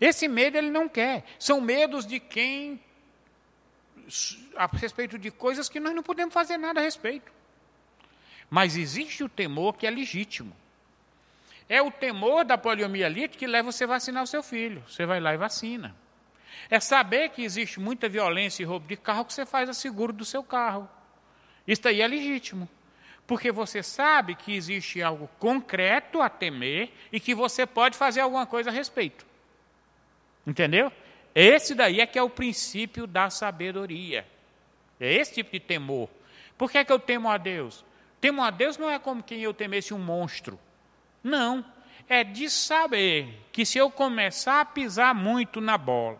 Esse medo ele não quer. São medos de quem a respeito de coisas que nós não podemos fazer nada a respeito. Mas existe o temor que é legítimo. É o temor da poliomielite que leva você a vacinar o seu filho. Você vai lá e vacina. É saber que existe muita violência e roubo de carro que você faz a seguro do seu carro. Isso aí é legítimo. Porque você sabe que existe algo concreto a temer e que você pode fazer alguma coisa a respeito. Entendeu? Esse daí é que é o princípio da sabedoria. É esse tipo de temor. Por que, é que eu temo a Deus? Temo a Deus não é como quem eu temesse um monstro. Não. É de saber que se eu começar a pisar muito na bola,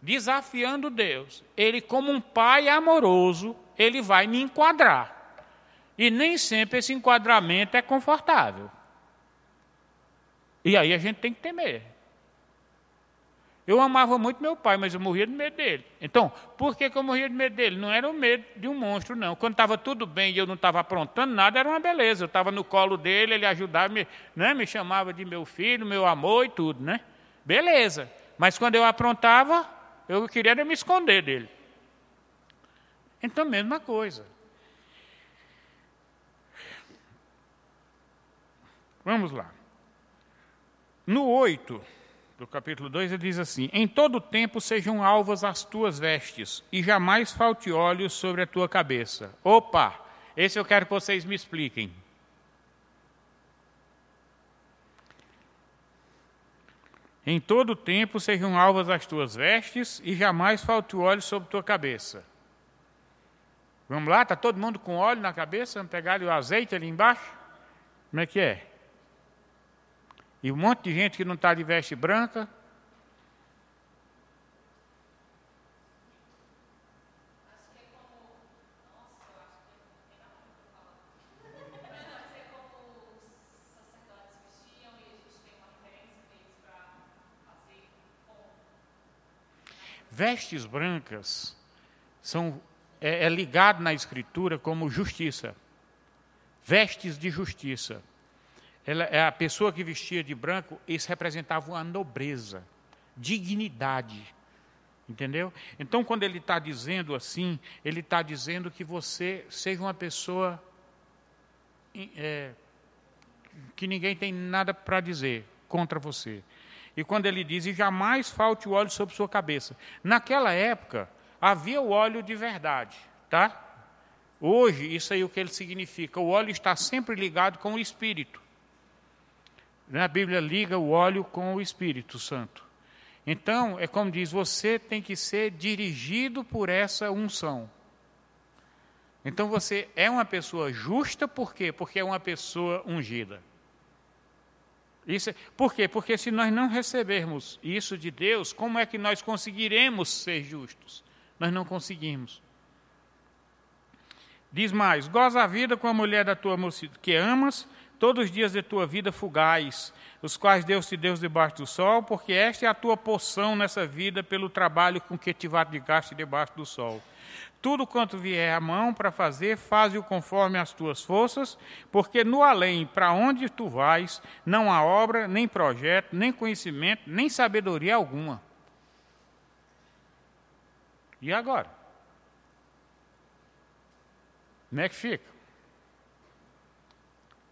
desafiando Deus, Ele, como um pai amoroso, Ele vai me enquadrar. E nem sempre esse enquadramento é confortável. E aí a gente tem que temer. Eu amava muito meu pai, mas eu morria de medo dele. Então, por que, que eu morria de medo dele? Não era o medo de um monstro, não. Quando estava tudo bem e eu não estava aprontando nada, era uma beleza. Eu estava no colo dele, ele ajudava, me, né, me chamava de meu filho, meu amor e tudo, né? Beleza. Mas quando eu aprontava, eu queria me esconder dele. Então, mesma coisa. Vamos lá. No 8 do capítulo 2, ele diz assim: Em todo tempo sejam alvas as tuas vestes, e jamais falte óleo sobre a tua cabeça. Opa! Esse eu quero que vocês me expliquem. Em todo tempo sejam alvas as tuas vestes, e jamais falte óleo sobre a tua cabeça. Vamos lá? Está todo mundo com óleo na cabeça? Vamos pegar o azeite ali embaixo? Como é que é? E um monte de gente que não está de veste branca. Vestes brancas são é, é ligado na escritura como justiça. Vestes de justiça. Ela, é a pessoa que vestia de branco, isso representava uma nobreza, dignidade. Entendeu? Então, quando ele está dizendo assim, ele está dizendo que você seja uma pessoa é, que ninguém tem nada para dizer contra você. E quando ele diz, e jamais falte o óleo sobre sua cabeça. Naquela época, havia o óleo de verdade, tá? Hoje, isso aí é o que ele significa. O óleo está sempre ligado com o Espírito. A Bíblia liga o óleo com o Espírito Santo. Então, é como diz, você tem que ser dirigido por essa unção. Então você é uma pessoa justa, por quê? Porque é uma pessoa ungida. Isso, por quê? Porque se nós não recebermos isso de Deus, como é que nós conseguiremos ser justos? Nós não conseguimos. Diz mais: goza a vida com a mulher da tua que amas, todos os dias de tua vida fugais, os quais Deus te deu debaixo do sol, porque esta é a tua porção nessa vida pelo trabalho com que te vatigaste debaixo do sol. Tudo quanto vier à mão para fazer, faze-o conforme as tuas forças, porque no além, para onde tu vais, não há obra, nem projeto, nem conhecimento, nem sabedoria alguma. E agora? Como é que fica?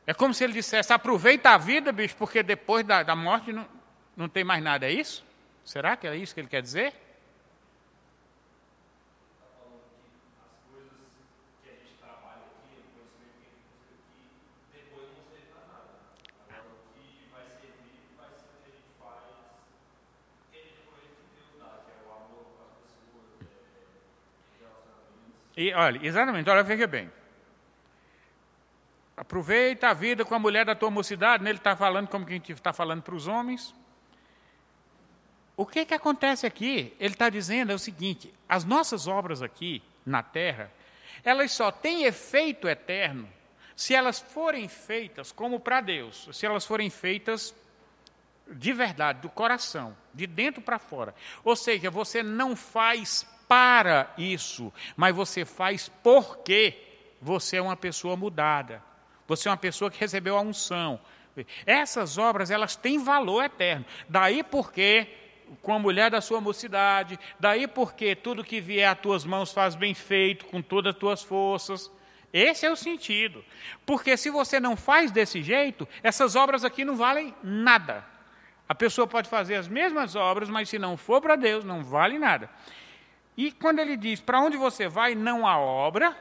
É como se ele dissesse: aproveita a vida, bicho, porque depois da, da morte não, não tem mais nada. É isso? Será que é isso que ele quer dizer? E olha, exatamente, olha, veja bem. Aproveita a vida com a mulher da tua mocidade, né? ele está falando como quem está falando para os homens. O que, que acontece aqui? Ele está dizendo é o seguinte: as nossas obras aqui na terra, elas só têm efeito eterno se elas forem feitas como para Deus, se elas forem feitas de verdade, do coração, de dentro para fora. Ou seja, você não faz para isso, mas você faz porque você é uma pessoa mudada. Você é uma pessoa que recebeu a unção. Essas obras, elas têm valor eterno. Daí porque com a mulher da sua mocidade, daí porque tudo que vier às tuas mãos faz bem feito, com todas as tuas forças. Esse é o sentido. Porque se você não faz desse jeito, essas obras aqui não valem nada. A pessoa pode fazer as mesmas obras, mas se não for para Deus, não vale nada. E quando ele diz para onde você vai, não há obra,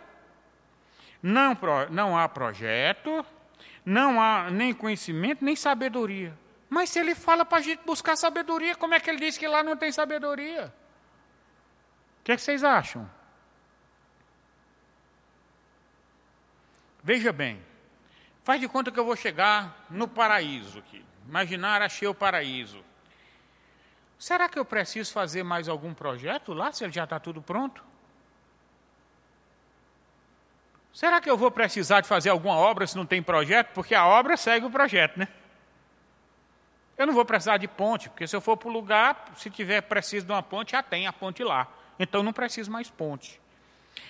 não, não há projeto, não há nem conhecimento, nem sabedoria. Mas se ele fala para a gente buscar sabedoria, como é que ele diz que lá não tem sabedoria? O que, é que vocês acham? Veja bem, faz de conta que eu vou chegar no paraíso aqui. Imaginar, achei o paraíso. Será que eu preciso fazer mais algum projeto lá, se ele já está tudo pronto? Será que eu vou precisar de fazer alguma obra se não tem projeto? Porque a obra segue o projeto, né? Eu não vou precisar de ponte, porque se eu for para o lugar, se tiver preciso de uma ponte, já tem a ponte lá. Então não preciso mais ponte.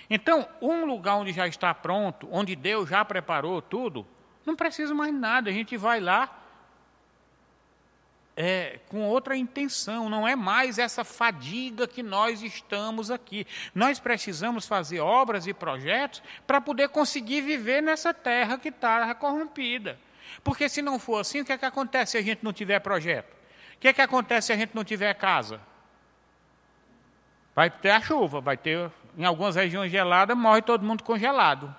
Então, um lugar onde já está pronto, onde Deus já preparou tudo, não precisa mais nada. A gente vai lá, é, com outra intenção, não é mais essa fadiga que nós estamos aqui. Nós precisamos fazer obras e projetos para poder conseguir viver nessa terra que está corrompida. Porque se não for assim, o que, é que acontece se a gente não tiver projeto? O que, é que acontece se a gente não tiver casa? Vai ter a chuva, vai ter, em algumas regiões geladas, morre todo mundo congelado.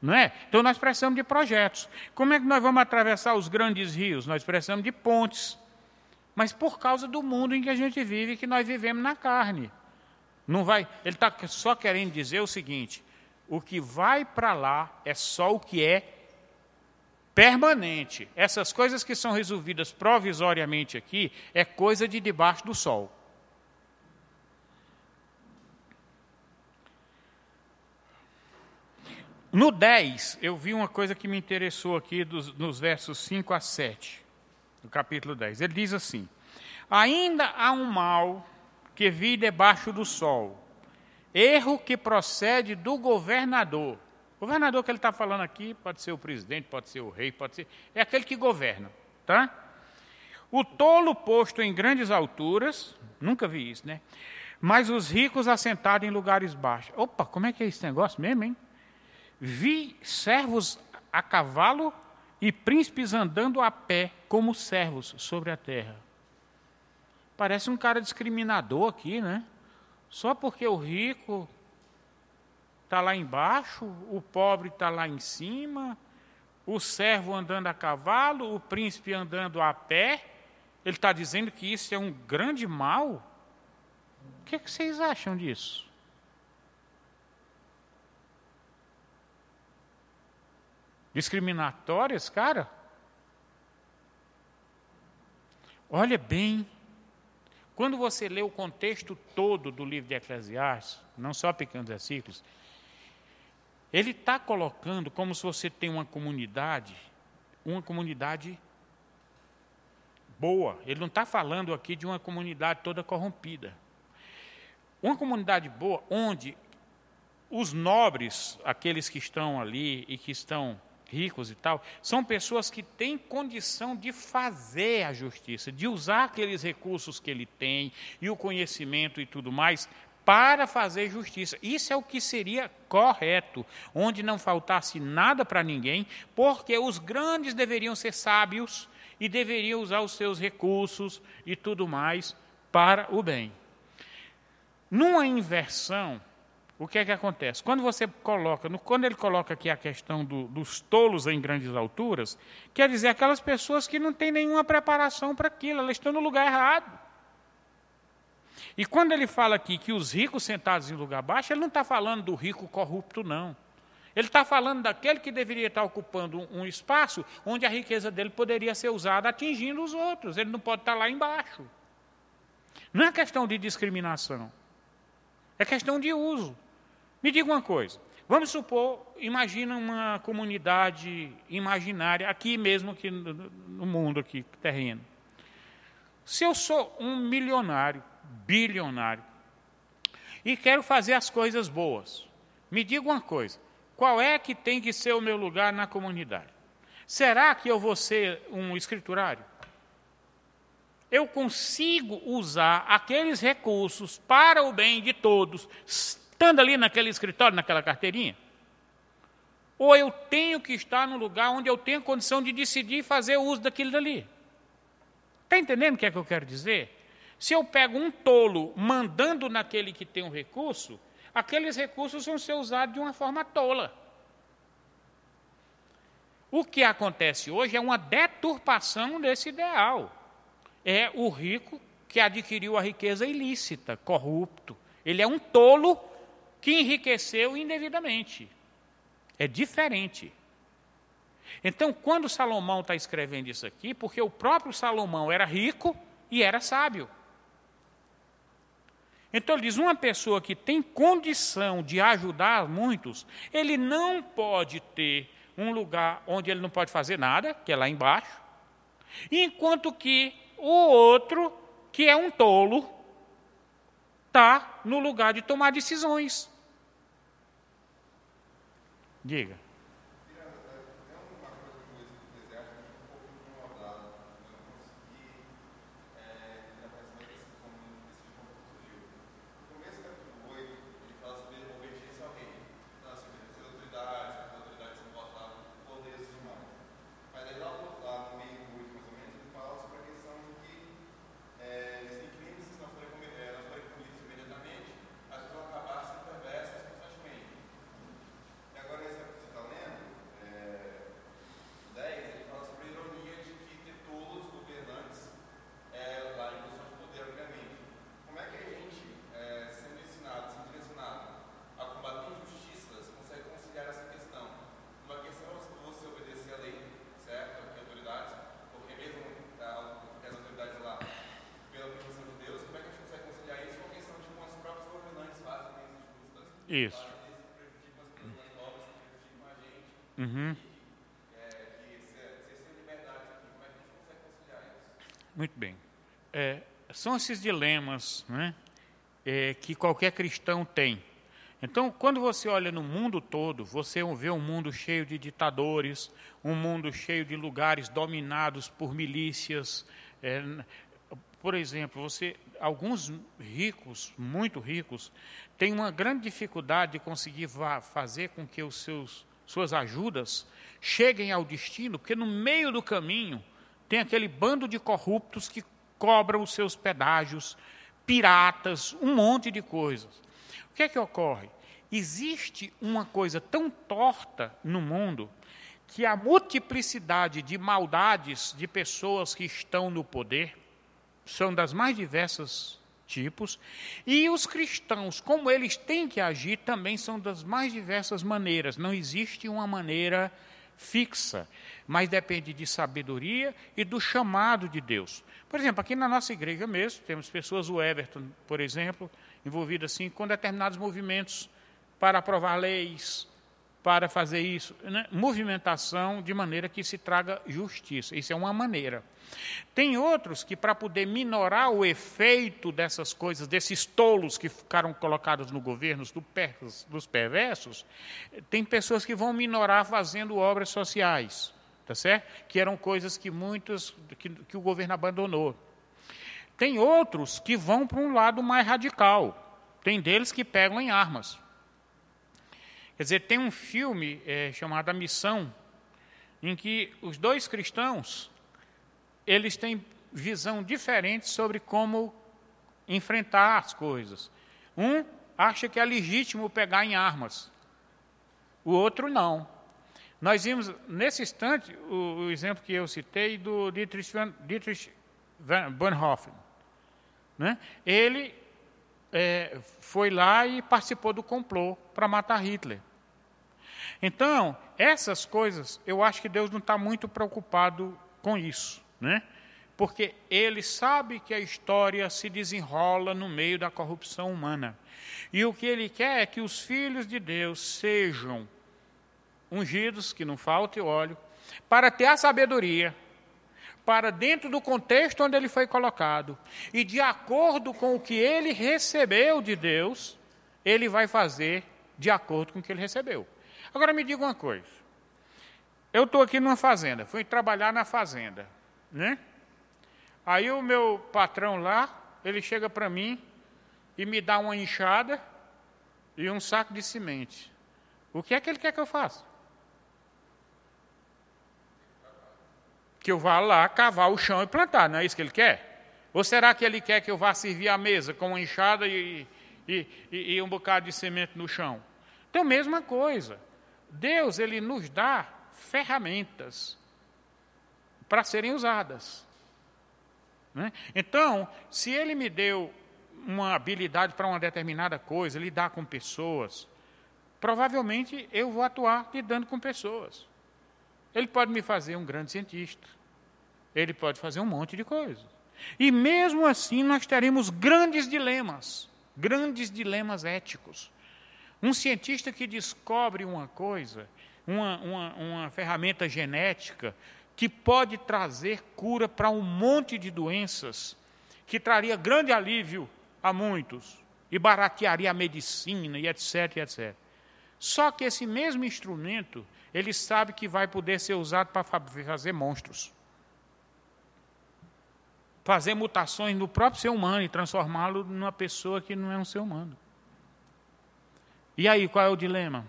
Não é? Então nós precisamos de projetos. Como é que nós vamos atravessar os grandes rios? Nós precisamos de pontes. Mas por causa do mundo em que a gente vive, que nós vivemos na carne. Não vai, ele está só querendo dizer o seguinte: o que vai para lá é só o que é permanente. Essas coisas que são resolvidas provisoriamente aqui é coisa de debaixo do sol. No 10, eu vi uma coisa que me interessou aqui dos, nos versos 5 a 7, do capítulo 10. Ele diz assim: Ainda há um mal que vi debaixo do sol, erro que procede do governador. O governador que ele está falando aqui pode ser o presidente, pode ser o rei, pode ser. É aquele que governa, tá? O tolo posto em grandes alturas, nunca vi isso, né? Mas os ricos assentados em lugares baixos. Opa, como é que é esse negócio mesmo, hein? Vi servos a cavalo e príncipes andando a pé como servos sobre a terra. Parece um cara discriminador aqui, né? Só porque o rico está lá embaixo, o pobre está lá em cima, o servo andando a cavalo, o príncipe andando a pé. Ele está dizendo que isso é um grande mal? O que, é que vocês acham disso? discriminatórias, cara. Olha bem, quando você lê o contexto todo do livro de Eclesiastes, não só pequenos versículos, ele está colocando como se você tem uma comunidade, uma comunidade boa. Ele não está falando aqui de uma comunidade toda corrompida. Uma comunidade boa onde os nobres, aqueles que estão ali e que estão ricos e tal, são pessoas que têm condição de fazer a justiça, de usar aqueles recursos que ele tem e o conhecimento e tudo mais para fazer justiça. Isso é o que seria correto, onde não faltasse nada para ninguém, porque os grandes deveriam ser sábios e deveriam usar os seus recursos e tudo mais para o bem. Numa inversão, o que é que acontece? Quando você coloca, quando ele coloca aqui a questão do, dos tolos em grandes alturas, quer dizer aquelas pessoas que não têm nenhuma preparação para aquilo, elas estão no lugar errado. E quando ele fala aqui que os ricos sentados em lugar baixo, ele não está falando do rico corrupto, não. Ele está falando daquele que deveria estar ocupando um, um espaço onde a riqueza dele poderia ser usada atingindo os outros. Ele não pode estar lá embaixo. Não é questão de discriminação. É questão de uso. Me diga uma coisa. Vamos supor, imagina uma comunidade imaginária, aqui mesmo aqui no mundo, aqui, terreno. Se eu sou um milionário, bilionário, e quero fazer as coisas boas, me diga uma coisa: qual é que tem que ser o meu lugar na comunidade? Será que eu vou ser um escriturário? Eu consigo usar aqueles recursos para o bem de todos, estando ali naquele escritório, naquela carteirinha? Ou eu tenho que estar no lugar onde eu tenho condição de decidir fazer uso daquilo dali? Está entendendo o que é que eu quero dizer? Se eu pego um tolo mandando naquele que tem um recurso, aqueles recursos vão ser usados de uma forma tola. O que acontece hoje é uma deturpação desse ideal. É o rico que adquiriu a riqueza ilícita, corrupto. Ele é um tolo que enriqueceu indevidamente. É diferente. Então, quando Salomão está escrevendo isso aqui, porque o próprio Salomão era rico e era sábio. Então ele diz: uma pessoa que tem condição de ajudar muitos, ele não pode ter um lugar onde ele não pode fazer nada, que é lá embaixo, enquanto que o outro, que é um tolo, está no lugar de tomar decisões. Diga. Isso. Uhum. Muito bem. É, são esses dilemas né, é, que qualquer cristão tem. Então, quando você olha no mundo todo, você vê um mundo cheio de ditadores, um mundo cheio de lugares dominados por milícias. É, por exemplo, você, alguns ricos, muito ricos, têm uma grande dificuldade de conseguir fazer com que os seus suas ajudas cheguem ao destino, porque no meio do caminho tem aquele bando de corruptos que cobram os seus pedágios, piratas, um monte de coisas. O que é que ocorre? Existe uma coisa tão torta no mundo que a multiplicidade de maldades de pessoas que estão no poder são das mais diversas tipos, e os cristãos, como eles têm que agir, também são das mais diversas maneiras. Não existe uma maneira fixa, mas depende de sabedoria e do chamado de Deus. Por exemplo, aqui na nossa igreja mesmo, temos pessoas, o Everton, por exemplo, envolvido assim com determinados movimentos para aprovar leis, para fazer isso, né? movimentação de maneira que se traga justiça. Isso é uma maneira. Tem outros que, para poder minorar o efeito dessas coisas, desses tolos que ficaram colocados no governo, dos perversos, tem pessoas que vão minorar fazendo obras sociais, tá certo? Que eram coisas que muitos, que, que o governo abandonou. Tem outros que vão para um lado mais radical. Tem deles que pegam em armas. Quer dizer, tem um filme é, chamado A Missão, em que os dois cristãos eles têm visão diferente sobre como enfrentar as coisas. Um acha que é legítimo pegar em armas, o outro não. Nós vimos, nesse instante, o, o exemplo que eu citei do Dietrich, Van, Dietrich Bonhoeffer. Né? Ele é, foi lá e participou do complô para matar Hitler. Então, essas coisas, eu acho que Deus não está muito preocupado com isso né? porque ele sabe que a história se desenrola no meio da corrupção humana. E o que ele quer é que os filhos de Deus sejam ungidos, que não falte óleo, para ter a sabedoria, para dentro do contexto onde ele foi colocado, e de acordo com o que ele recebeu de Deus, ele vai fazer de acordo com o que ele recebeu. Agora me diga uma coisa. Eu estou aqui numa fazenda, fui trabalhar na fazenda né? Aí o meu patrão lá, ele chega para mim e me dá uma enxada e um saco de semente. O que é que ele quer que eu faça? Que eu vá lá cavar o chão e plantar, não é isso que ele quer? Ou será que ele quer que eu vá servir a mesa com uma enxada e, e, e, e um bocado de semente no chão? Então, mesma coisa. Deus, ele nos dá ferramentas para serem usadas. Né? Então, se ele me deu uma habilidade para uma determinada coisa, lidar com pessoas, provavelmente eu vou atuar lidando com pessoas. Ele pode me fazer um grande cientista, ele pode fazer um monte de coisas. E mesmo assim nós teremos grandes dilemas, grandes dilemas éticos. Um cientista que descobre uma coisa, uma, uma, uma ferramenta genética, que pode trazer cura para um monte de doenças, que traria grande alívio a muitos e baratearia a medicina e etc, etc. Só que esse mesmo instrumento, ele sabe que vai poder ser usado para fazer monstros. Fazer mutações no próprio ser humano e transformá-lo numa pessoa que não é um ser humano. E aí, qual é o dilema?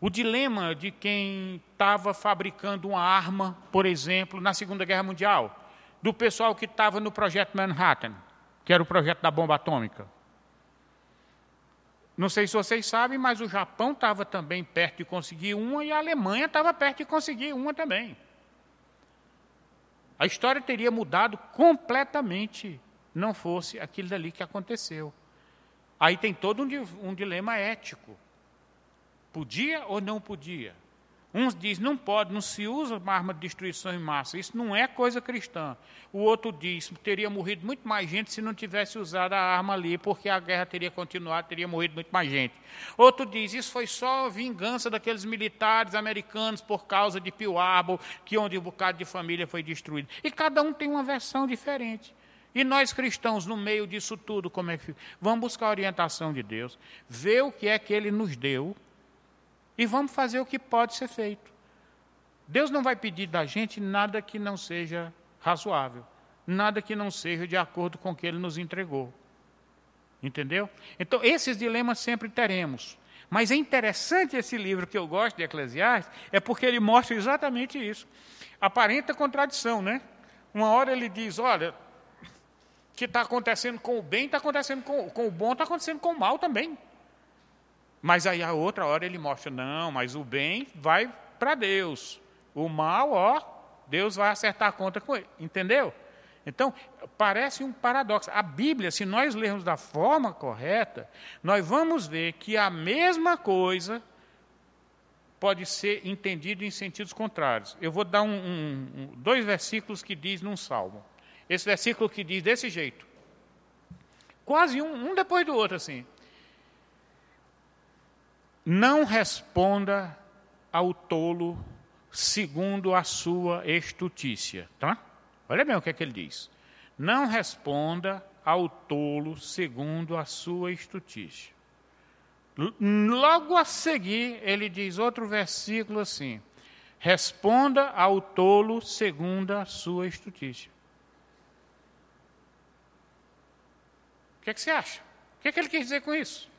O dilema de quem estava fabricando uma arma, por exemplo, na Segunda Guerra Mundial, do pessoal que estava no projeto Manhattan, que era o projeto da bomba atômica. Não sei se vocês sabem, mas o Japão estava também perto de conseguir uma e a Alemanha estava perto de conseguir uma também. A história teria mudado completamente, não fosse aquilo dali que aconteceu. Aí tem todo um, um dilema ético. Podia ou não podia? Uns diz não pode, não se usa arma de destruição em massa. Isso não é coisa cristã. O outro diz teria morrido muito mais gente se não tivesse usado a arma ali, porque a guerra teria continuado, teria morrido muito mais gente. Outro diz isso foi só vingança daqueles militares americanos por causa de Pearl Harbor, que onde um bocado de família foi destruído. E cada um tem uma versão diferente. E nós cristãos, no meio disso tudo, como é que fica? Vamos buscar a orientação de Deus, ver o que é que Ele nos deu e vamos fazer o que pode ser feito. Deus não vai pedir da gente nada que não seja razoável, nada que não seja de acordo com o que Ele nos entregou. Entendeu? Então, esses dilemas sempre teremos. Mas é interessante esse livro que eu gosto de Eclesiastes, é porque ele mostra exatamente isso. Aparenta contradição, né? Uma hora ele diz: olha, que está acontecendo com o bem está acontecendo com, com o bom, está acontecendo com o mal também. Mas aí a outra hora ele mostra, não, mas o bem vai para Deus. O mal, ó, Deus vai acertar a conta com ele. Entendeu? Então, parece um paradoxo. A Bíblia, se nós lermos da forma correta, nós vamos ver que a mesma coisa pode ser entendida em sentidos contrários. Eu vou dar um, um, dois versículos que diz num salmo. Esse versículo que diz desse jeito. Quase um, um depois do outro, assim. Não responda ao tolo segundo a sua estutícia, tá? Olha bem o que é que ele diz. Não responda ao tolo segundo a sua estutícia. Logo a seguir, ele diz outro versículo assim: Responda ao tolo segundo a sua estutícia. O que, é que você acha? O que, é que ele quer dizer com isso?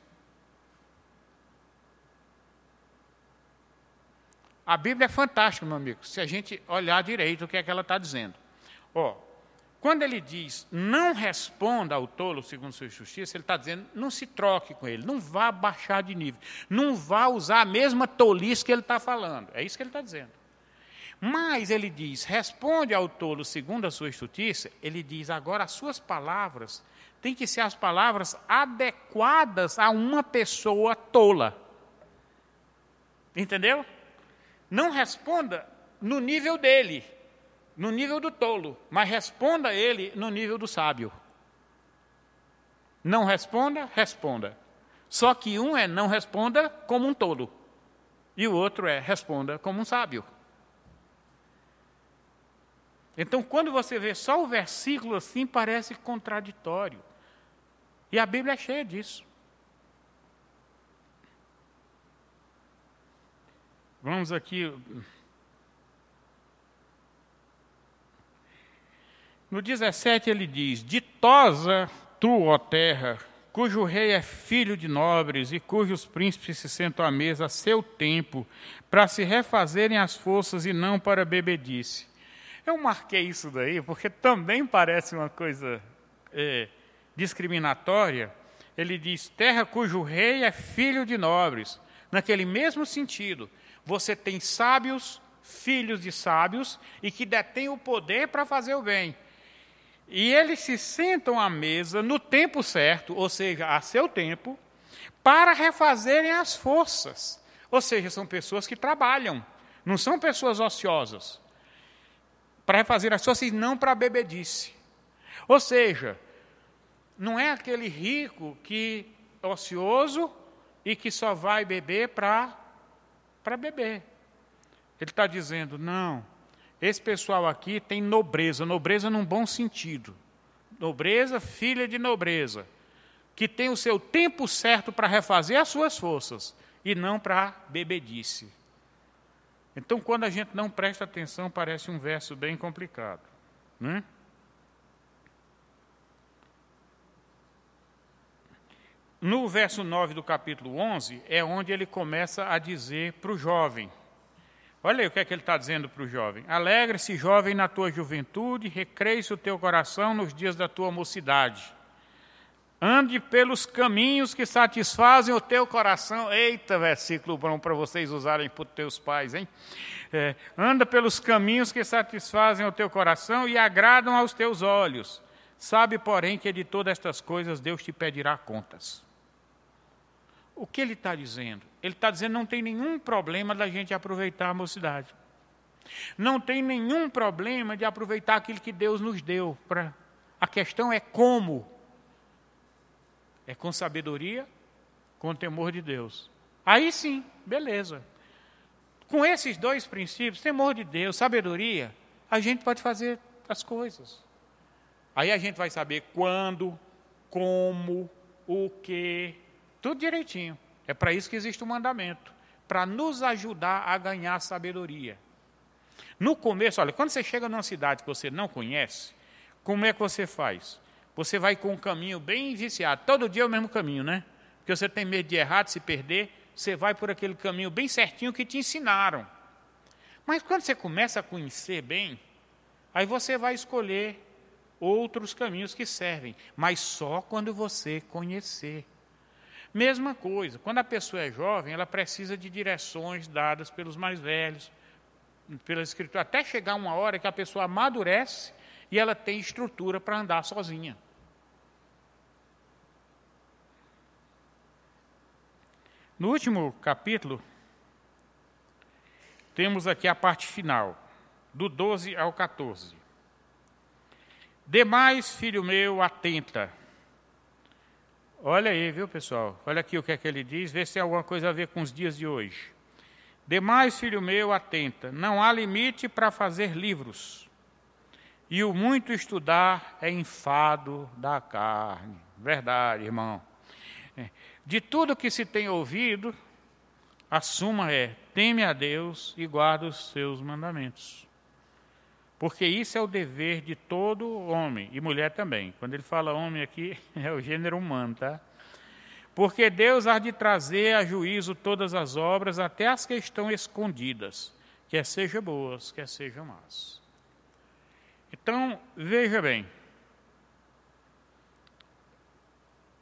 A Bíblia é fantástica, meu amigo, se a gente olhar direito o que é que ela está dizendo. Ó, quando ele diz não responda ao tolo segundo sua justiça, ele está dizendo não se troque com ele, não vá baixar de nível, não vá usar a mesma tolice que ele está falando. É isso que ele está dizendo. Mas ele diz, responde ao tolo segundo a sua justiça, ele diz, agora as suas palavras têm que ser as palavras adequadas a uma pessoa tola. Entendeu? Não responda no nível dele, no nível do tolo, mas responda ele no nível do sábio. Não responda, responda. Só que um é não responda como um tolo, e o outro é responda como um sábio. Então, quando você vê só o versículo assim, parece contraditório. E a Bíblia é cheia disso. Vamos aqui. No 17 ele diz: Ditosa tu, ó terra, cujo rei é filho de nobres e cujos príncipes se sentam à mesa a seu tempo, para se refazerem as forças e não para bebedice. Eu marquei isso daí porque também parece uma coisa é, discriminatória. Ele diz: terra cujo rei é filho de nobres, naquele mesmo sentido você tem sábios, filhos de sábios, e que detêm o poder para fazer o bem. E eles se sentam à mesa no tempo certo, ou seja, a seu tempo, para refazerem as forças. Ou seja, são pessoas que trabalham, não são pessoas ociosas. Para refazer as forças não para bebedice. Ou seja, não é aquele rico que é ocioso e que só vai beber para beber. Ele está dizendo: não, esse pessoal aqui tem nobreza, nobreza num bom sentido. Nobreza, filha de nobreza, que tem o seu tempo certo para refazer as suas forças e não para bebedice. Então, quando a gente não presta atenção, parece um verso bem complicado. Né? No verso 9 do capítulo 11, é onde ele começa a dizer para o jovem. Olha aí o que é que ele está dizendo para o jovem. Alegre-se, jovem, na tua juventude, recreie-se o teu coração nos dias da tua mocidade. Ande pelos caminhos que satisfazem o teu coração. Eita, versículo bom para vocês usarem para os teus pais, hein? É, anda pelos caminhos que satisfazem o teu coração e agradam aos teus olhos. Sabe, porém, que de todas estas coisas Deus te pedirá contas. O que ele está dizendo? Ele está dizendo não tem nenhum problema da gente aproveitar a mocidade. Não tem nenhum problema de aproveitar aquilo que Deus nos deu. Pra... A questão é como. É com sabedoria, com temor de Deus. Aí sim, beleza. Com esses dois princípios, temor de Deus, sabedoria, a gente pode fazer as coisas. Aí a gente vai saber quando, como, o que, tudo direitinho. É para isso que existe o mandamento para nos ajudar a ganhar sabedoria. No começo, olha, quando você chega numa cidade que você não conhece, como é que você faz? Você vai com um caminho bem viciado. Todo dia é o mesmo caminho, né? Porque você tem medo de errar, de se perder. Você vai por aquele caminho bem certinho que te ensinaram. Mas quando você começa a conhecer bem, aí você vai escolher outros caminhos que servem, mas só quando você conhecer. Mesma coisa, quando a pessoa é jovem, ela precisa de direções dadas pelos mais velhos, pela escritura, até chegar uma hora que a pessoa amadurece e ela tem estrutura para andar sozinha. No último capítulo, temos aqui a parte final, do 12 ao 14. Demais, filho meu, atenta. Olha aí, viu, pessoal? Olha aqui o que é que ele diz, vê se tem alguma coisa a ver com os dias de hoje. Demais, filho meu, atenta. Não há limite para fazer livros. E o muito estudar é enfado da carne. Verdade, irmão. É. De tudo que se tem ouvido, a suma é: teme a Deus e guarda os seus mandamentos. Porque isso é o dever de todo homem e mulher também. Quando ele fala homem aqui, *laughs* é o gênero humano, tá? Porque Deus há de trazer a juízo todas as obras, até as que estão escondidas, quer sejam boas, quer sejam más. Então, veja bem,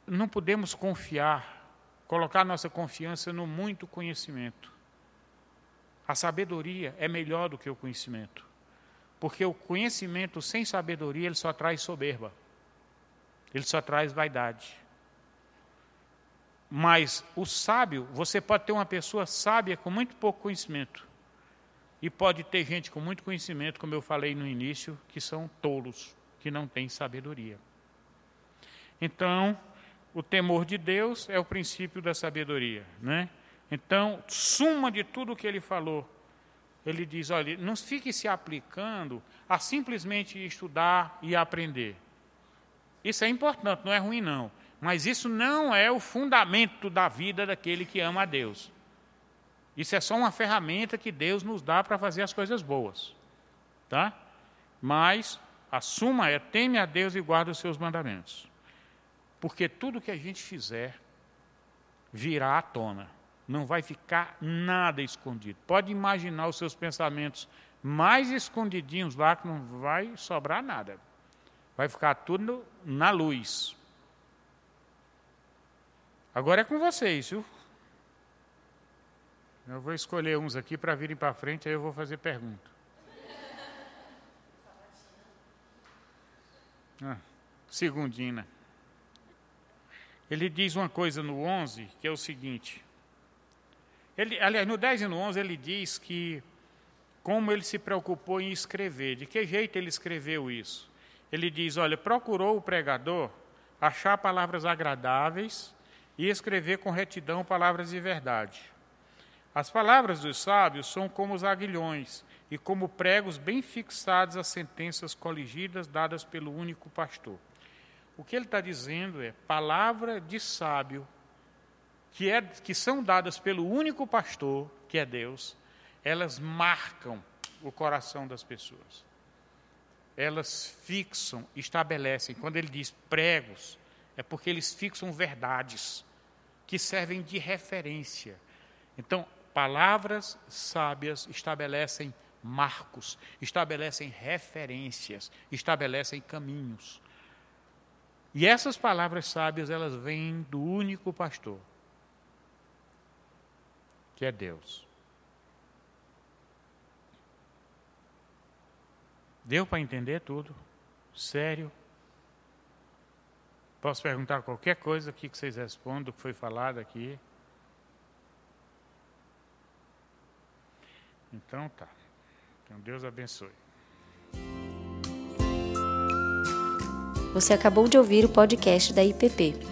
não podemos confiar, colocar nossa confiança no muito conhecimento. A sabedoria é melhor do que o conhecimento. Porque o conhecimento sem sabedoria, ele só traz soberba. Ele só traz vaidade. Mas o sábio, você pode ter uma pessoa sábia com muito pouco conhecimento. E pode ter gente com muito conhecimento, como eu falei no início, que são tolos, que não têm sabedoria. Então, o temor de Deus é o princípio da sabedoria, né? Então, suma de tudo o que ele falou, ele diz: olha, não fique se aplicando a simplesmente estudar e aprender. Isso é importante, não é ruim, não. Mas isso não é o fundamento da vida daquele que ama a Deus. Isso é só uma ferramenta que Deus nos dá para fazer as coisas boas. Tá? Mas a suma é teme a Deus e guarda os seus mandamentos. Porque tudo que a gente fizer virá à tona. Não vai ficar nada escondido. Pode imaginar os seus pensamentos mais escondidinhos lá que não vai sobrar nada. Vai ficar tudo na luz. Agora é com vocês, viu? Eu vou escolher uns aqui para virem para frente, aí eu vou fazer pergunta. Ah, segundina. Ele diz uma coisa no 11, que é o seguinte. Ele, aliás, no 10 e no 11 ele diz que como ele se preocupou em escrever, de que jeito ele escreveu isso. Ele diz, olha, procurou o pregador achar palavras agradáveis e escrever com retidão palavras de verdade. As palavras dos sábios são como os aguilhões e como pregos bem fixados às sentenças coligidas dadas pelo único pastor. O que ele está dizendo é palavra de sábio que, é, que são dadas pelo único pastor, que é Deus, elas marcam o coração das pessoas. Elas fixam, estabelecem. Quando ele diz pregos, é porque eles fixam verdades que servem de referência. Então, palavras sábias estabelecem marcos, estabelecem referências, estabelecem caminhos. E essas palavras sábias, elas vêm do único pastor, que é Deus. Deu para entender tudo? Sério? Posso perguntar qualquer coisa aqui que vocês respondam, o que foi falado aqui? Então tá. Então Deus abençoe. Você acabou de ouvir o podcast da IPP.